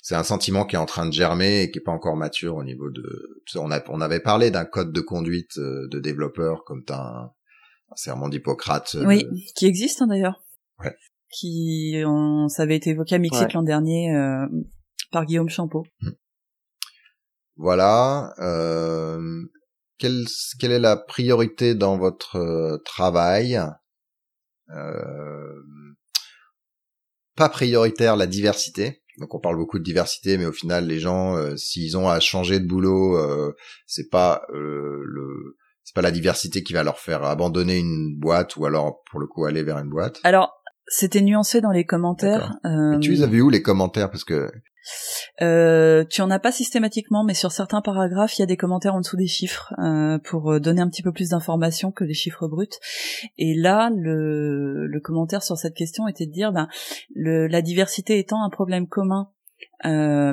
Speaker 2: c'est un sentiment qui est en train de germer et qui est pas encore mature au niveau de. On, a, on avait parlé d'un code de conduite euh, de développeur comme un, un serment d'Hippocrate.
Speaker 1: Euh, oui, qui existe hein, d'ailleurs.
Speaker 2: Ouais.
Speaker 1: Qui, on, ça avait été évoqué à Mixit l'an dernier par Guillaume Champeau. Hmm.
Speaker 2: Voilà. Euh, quelle, quelle est la priorité dans votre travail? euh, pas prioritaire la diversité. Donc on parle beaucoup de diversité, mais au final les gens, euh, s'ils ont à changer de boulot, euh, c'est pas le c'est pas la diversité qui va leur faire abandonner une boîte ou alors pour le coup aller vers une boîte.
Speaker 1: Alors c'était nuancé dans les commentaires.
Speaker 2: Euh... tu les as vus où les commentaires? Parce que
Speaker 1: euh, tu en as pas systématiquement, mais sur certains paragraphes, il y a des commentaires en dessous des chiffres euh, pour euh, donner un petit peu plus d'informations que les chiffres bruts. Et là, le, le commentaire sur cette question était de dire, ben, le, la diversité étant un problème commun euh,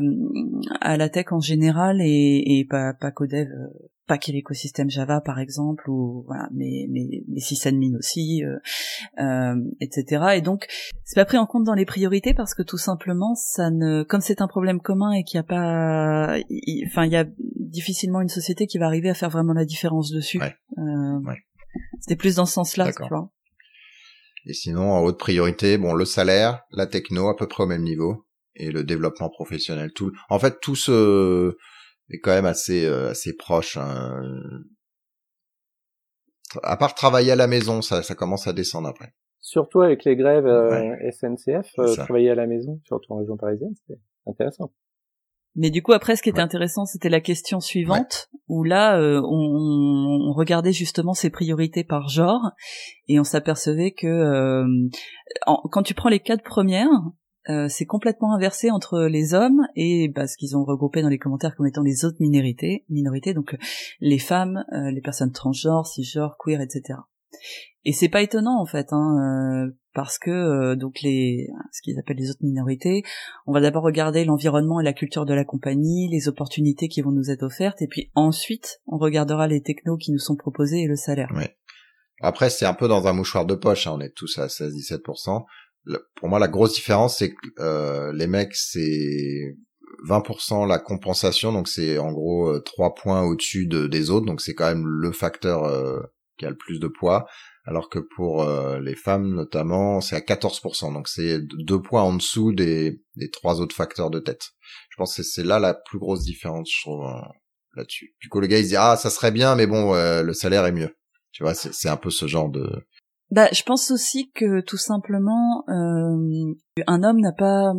Speaker 1: à la tech en général et, et pas, pas qu'au dev, euh, pas qu'il l'écosystème Java par exemple ou voilà, mais mais mais sysadmin aussi, euh, euh, etc. Et donc c'est pas pris en compte dans les priorités parce que tout simplement ça ne, comme c'est un problème commun et qu'il n'y a pas, enfin il y a difficilement une société qui va arriver à faire vraiment la différence dessus.
Speaker 2: Ouais. Euh, ouais.
Speaker 1: C'était plus dans ce sens-là, tu vois.
Speaker 2: Et sinon, en haute priorité, bon, le salaire, la techno à peu près au même niveau et le développement professionnel. Tout, en fait, tout ce est quand même assez euh, assez proche. Hein. À part travailler à la maison, ça, ça commence à descendre après.
Speaker 3: Surtout avec les grèves euh, SNCF, euh, travailler à la maison, surtout en région parisienne, c'est intéressant.
Speaker 1: Mais du coup, après, ce qui était intéressant, c'était la question suivante, où là, on, on, regardait justement ses priorités par genre, et on s'apercevait que quand tu prends les quatre premières, euh, c'est complètement inversé entre les hommes et bah, ce qu'ils ont regroupé dans les commentaires comme étant les autres minorités, minorités donc euh, les femmes, euh, les personnes transgenres, cisgenres, queer, etc. Et c'est pas étonnant en fait, hein, parce que euh, donc les ce qu'ils appellent les autres minorités, on va d'abord regarder l'environnement et la culture de la compagnie, les opportunités qui vont nous être offertes, et puis ensuite on regardera les technos qui nous sont proposés et le salaire.
Speaker 2: Ouais. Après c'est un peu dans un mouchoir de poche, hein, on est tous à 16-17%. Pour moi la grosse différence c'est que euh, les mecs c'est 20% la compensation, donc c'est en gros 3 points au-dessus de, des autres, donc c'est quand même le facteur qui a le plus de poids alors que pour euh, les femmes notamment, c'est à 14%, donc c'est deux points en dessous des, des trois autres facteurs de tête. Je pense que c'est là la plus grosse différence, je trouve, euh, là-dessus. Du coup, le gars, il se dit, ah, ça serait bien, mais bon, euh, le salaire est mieux. Tu vois, c'est un peu ce genre de...
Speaker 1: Bah, je pense aussi que tout simplement, un homme n'a pas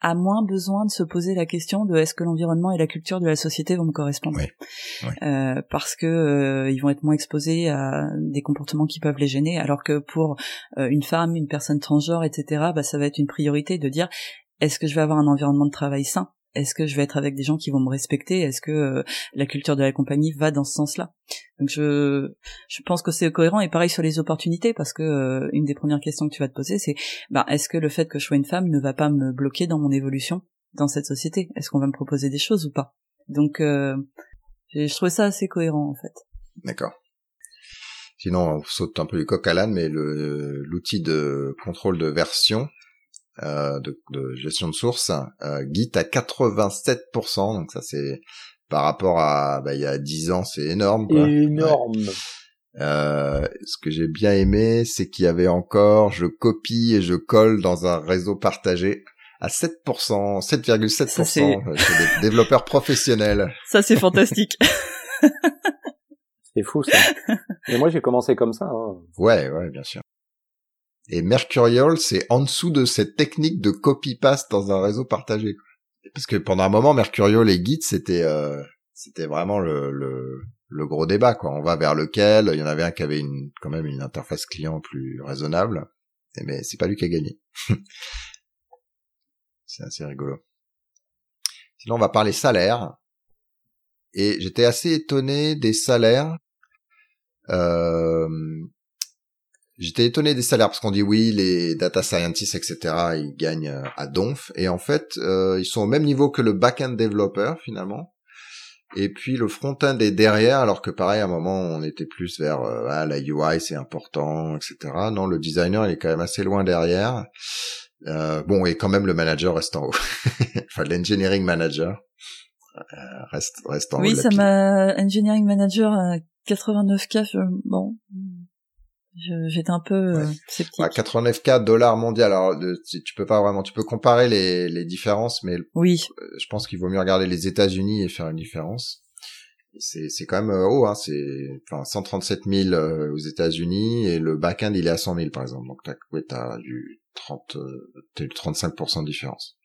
Speaker 1: a moins besoin de se poser la question de est-ce que l'environnement et la culture de la société vont me correspondre?
Speaker 2: Euh,
Speaker 1: parce que euh, ils vont être moins exposés à des comportements qui peuvent les gêner. Alors que pour euh, une femme une personne transgenre etc bah ça va être une priorité de dire est-ce que je vais avoir un environnement de travail sain? Est-ce que je vais être avec des gens qui vont me respecter? Est-ce que euh, la culture de la compagnie va dans ce sens-là? Donc je je pense que c'est cohérent et pareil sur les opportunités parce que euh, une des premières questions que tu vas te poser c'est bah est-ce que le fait que je sois une femme ne va pas me bloquer dans mon évolution dans cette société? Est-ce qu'on va me proposer des choses ou pas? Donc euh, je trouvais ça assez cohérent en fait.
Speaker 2: D'accord. Sinon, on saute un peu du coq à l'âne, mais l'outil de contrôle de version de, de, gestion de source, euh, Git à 87%, donc ça c'est par rapport à bah, il y a 10 ans, c'est énorme. Quoi.
Speaker 3: Énorme.
Speaker 2: Euh, ce que j'ai bien aimé, c'est qu'il y avait encore, je copie et je colle dans un réseau partagé à 7%, 7,7% chez des développeurs professionnels.
Speaker 1: Ça c'est fantastique.
Speaker 3: c'est fou ça. Et moi j'ai commencé comme ça. Hein.
Speaker 2: Ouais, ouais, bien sûr. Et Mercurial, c'est en dessous de cette technique de copy-paste dans un réseau partagé. Parce que pendant un moment, Mercurial et Git, c'était euh, c'était vraiment le, le, le, gros débat. Quoi. On va vers lequel? Il y en avait un qui avait une, quand même une interface client plus raisonnable. Mais c'est pas lui qui a gagné. c'est assez rigolo. Sinon, on va parler salaire. Et j'étais assez étonné des salaires. Euh, J'étais étonné des salaires parce qu'on dit oui, les data scientists, etc., ils gagnent euh, à donf. Et en fait, euh, ils sont au même niveau que le back-end developer finalement. Et puis le front-end est derrière, alors que pareil, à un moment, on était plus vers euh, ah, la UI, c'est important, etc. Non, le designer, il est quand même assez loin derrière. Euh, bon, et quand même, le manager reste en haut. enfin, l'engineering manager reste, reste en
Speaker 1: oui,
Speaker 2: haut.
Speaker 1: Oui, ça m'a... Engineering manager à 89K, bon J'étais un peu euh, sceptique.
Speaker 2: 89K dollars mondial. Alors, tu peux pas vraiment, tu peux comparer les, les différences, mais
Speaker 1: oui.
Speaker 2: Euh, je pense qu'il vaut mieux regarder les États-Unis et faire une différence. C'est c'est quand même euh, haut, hein. C'est enfin 137 000 aux États-Unis et le back-end il est à 100 000 par exemple. Donc t'as ouais, as du 30, t'as eu 35% de différence.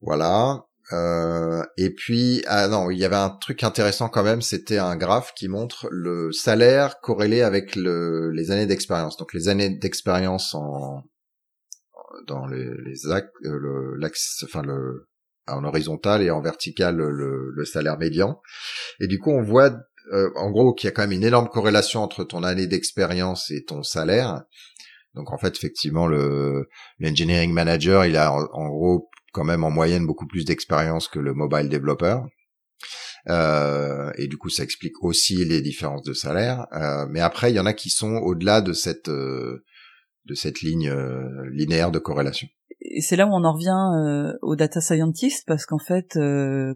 Speaker 2: Voilà. Euh, et puis, ah non, il y avait un truc intéressant quand même, c'était un graphe qui montre le salaire corrélé avec le, les années d'expérience. Donc les années d'expérience en dans les, les actes, euh, l'axe, enfin le en horizontal et en vertical le, le, salaire médian. Et du coup, on voit euh, en gros qu'il y a quand même une énorme corrélation entre ton année d'expérience et ton salaire. Donc en fait, effectivement, le l'engineering manager, il a en gros quand même en moyenne beaucoup plus d'expérience que le mobile développeur. Euh, et du coup, ça explique aussi les différences de salaire. Euh, mais après, il y en a qui sont au-delà de cette euh, de cette ligne euh, linéaire de corrélation.
Speaker 1: Et c'est là où on en revient euh, au data scientist parce qu'en fait,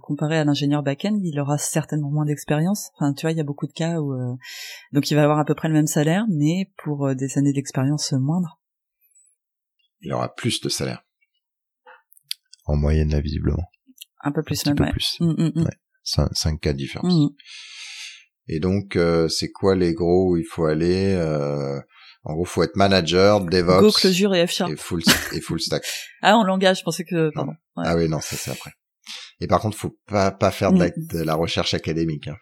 Speaker 1: comparé à l'ingénieur back-end, il aura certainement moins d'expérience. Enfin, tu vois, il y a beaucoup de cas où donc il va avoir à peu près le même salaire, mais pour des années d'expérience moindres.
Speaker 2: Il aura plus de salaire en moyenne là visiblement.
Speaker 1: Un peu plus
Speaker 2: un
Speaker 1: même.
Speaker 2: Peu plus. Mm, mm, mm. Ouais. 5, cas de différence. Et donc euh, c'est quoi les gros où il faut aller euh, En gros, faut être manager, DevOps,
Speaker 1: Go, closure et F
Speaker 2: Et full, et full stack.
Speaker 1: ah, en langage, je pensais que pardon.
Speaker 2: Ah oui, non, ça c'est après. Et par contre, faut pas pas faire de la, de la recherche académique. Hein.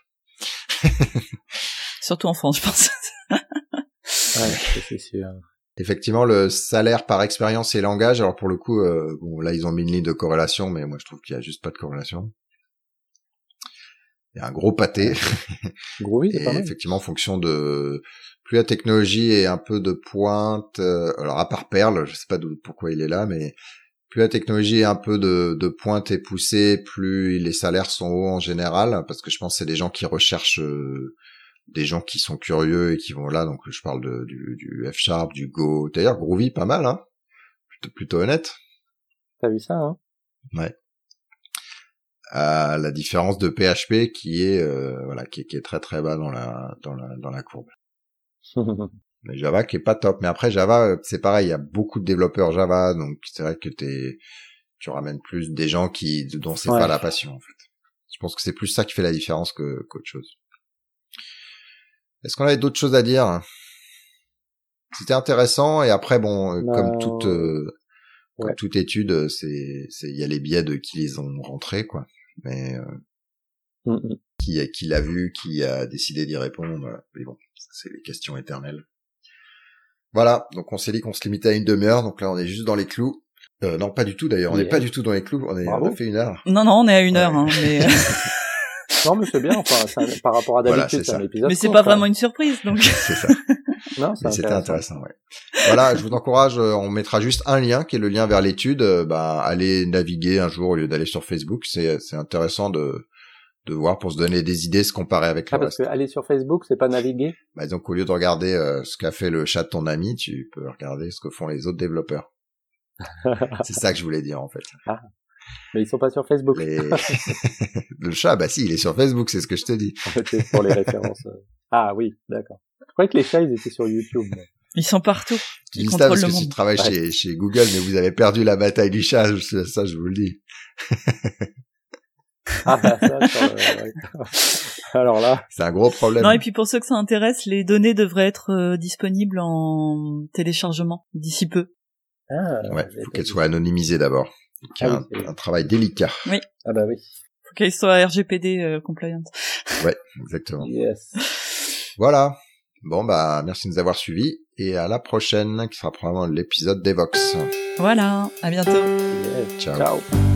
Speaker 1: Surtout en France, je pense.
Speaker 3: ouais, c'est sûr
Speaker 2: effectivement le salaire par expérience et langage alors pour le coup euh, bon là ils ont mis une ligne de corrélation mais moi je trouve qu'il y a juste pas de corrélation il y a un gros pâté. Et
Speaker 3: c'est pas mal.
Speaker 2: effectivement, en fonction de plus la technologie est un peu de pointe, euh, alors à part Perle, je sais pas pourquoi il est là, mais plus la technologie est un peu de, de pointe et poussée, plus les salaires sont hauts en général, parce que je pense que c'est des gens qui recherchent euh, des gens qui sont curieux et qui vont là, donc je parle de, du, du F Sharp, du Go, d'ailleurs Groovy pas mal, hein, plutôt, plutôt honnête.
Speaker 3: T'as vu ça, hein?
Speaker 2: À la différence de PHP qui est euh, voilà qui est, qui est très très bas dans la dans la dans la courbe. Mais Java qui est pas top. Mais après Java euh, c'est pareil, il y a beaucoup de développeurs Java donc c'est vrai que t'es tu ramènes plus des gens qui dont c'est
Speaker 3: Ouais.
Speaker 2: pas la passion en fait. Je pense que c'est plus ça qui fait la différence que qu'autre chose. Est-ce qu'on avait d'autres choses à dire? C'était intéressant et après bon euh, comme toute euh, comme
Speaker 3: ouais.
Speaker 2: toute étude euh, c'est c'est il y a les biais de qui les ont rentrés quoi. Mais euh,
Speaker 3: Mm, mm.
Speaker 2: qui, qui l'a vu, qui a décidé d'y répondre. Mais bon, c'est les questions éternelles. Voilà, donc on s'est dit qu'on se limitait à une demi-heure, donc là on est juste dans les clous. Euh, non, pas du tout d'ailleurs, on n'est
Speaker 3: Yeah.
Speaker 2: pas du tout dans les clous, on, est, on a fait une heure.
Speaker 1: Non, non, on est à une
Speaker 2: Ouais.
Speaker 1: heure, hein, mais, euh,
Speaker 3: non, mais c'est bien, enfin, c'est un- par rapport à d'habitude,
Speaker 2: c'est
Speaker 3: un épisode.
Speaker 1: mais c'est pas vraiment une surprise, donc.
Speaker 2: c'est ça,
Speaker 3: Non,
Speaker 2: c'était
Speaker 3: intéressant.
Speaker 2: intéressant, ouais. Voilà, je vous encourage, euh, on mettra juste un lien, qui est le lien vers l'étude, euh, bah, allez naviguer un jour au lieu d'aller sur Facebook, c'est c'est intéressant de de voir pour se donner des idées, se comparer avec
Speaker 3: Ah,
Speaker 2: le
Speaker 3: parce
Speaker 2: reste.
Speaker 3: que aller sur Facebook, c'est pas naviguer?
Speaker 2: Bah, donc au lieu de regarder euh, ce qu'a fait le chat de ton ami, tu peux regarder ce que font les autres développeurs. c'est ça que je voulais dire en fait.
Speaker 3: Mais ils sont pas sur Facebook.
Speaker 2: Les... le chat, bah si, il est sur Facebook, c'est ce que je te dis.
Speaker 3: En fait, c'est pour les références. euh. Ah oui, d'accord. Je croyais que les chats, ils étaient sur YouTube. mais-
Speaker 1: Ils sont partout.
Speaker 2: Tu
Speaker 1: Ils
Speaker 2: dis ça
Speaker 1: contrôlent
Speaker 2: parce
Speaker 1: le
Speaker 2: que tu travailles
Speaker 3: Ouais.
Speaker 2: chez, chez Google, mais vous avez perdu la bataille du chat, je- ça je vous le dis.
Speaker 3: Ah, bah, ça, ouais. Alors là,
Speaker 2: C'est un gros problème.
Speaker 1: Non, et puis pour ceux que ça intéresse, les données devraient être euh, disponibles en téléchargement d'ici peu.
Speaker 3: ah,
Speaker 2: Ouais,
Speaker 3: j'ai
Speaker 2: faut
Speaker 3: pas
Speaker 2: qu'elle
Speaker 3: vu.
Speaker 2: soit anonymisée d'abord.
Speaker 3: Ah
Speaker 2: un,
Speaker 3: oui, c'est-
Speaker 2: un travail délicat.
Speaker 3: Ah bah oui.
Speaker 1: Qu'elles soient RGPD euh, compliant.
Speaker 2: Ouais, exactement.
Speaker 3: Yes.
Speaker 2: Voilà. Bon bah merci de nous avoir suivis et à la prochaine qui sera probablement l'épisode d'Evox.
Speaker 1: Voilà, à bientôt.
Speaker 2: Ciao.
Speaker 3: Ciao.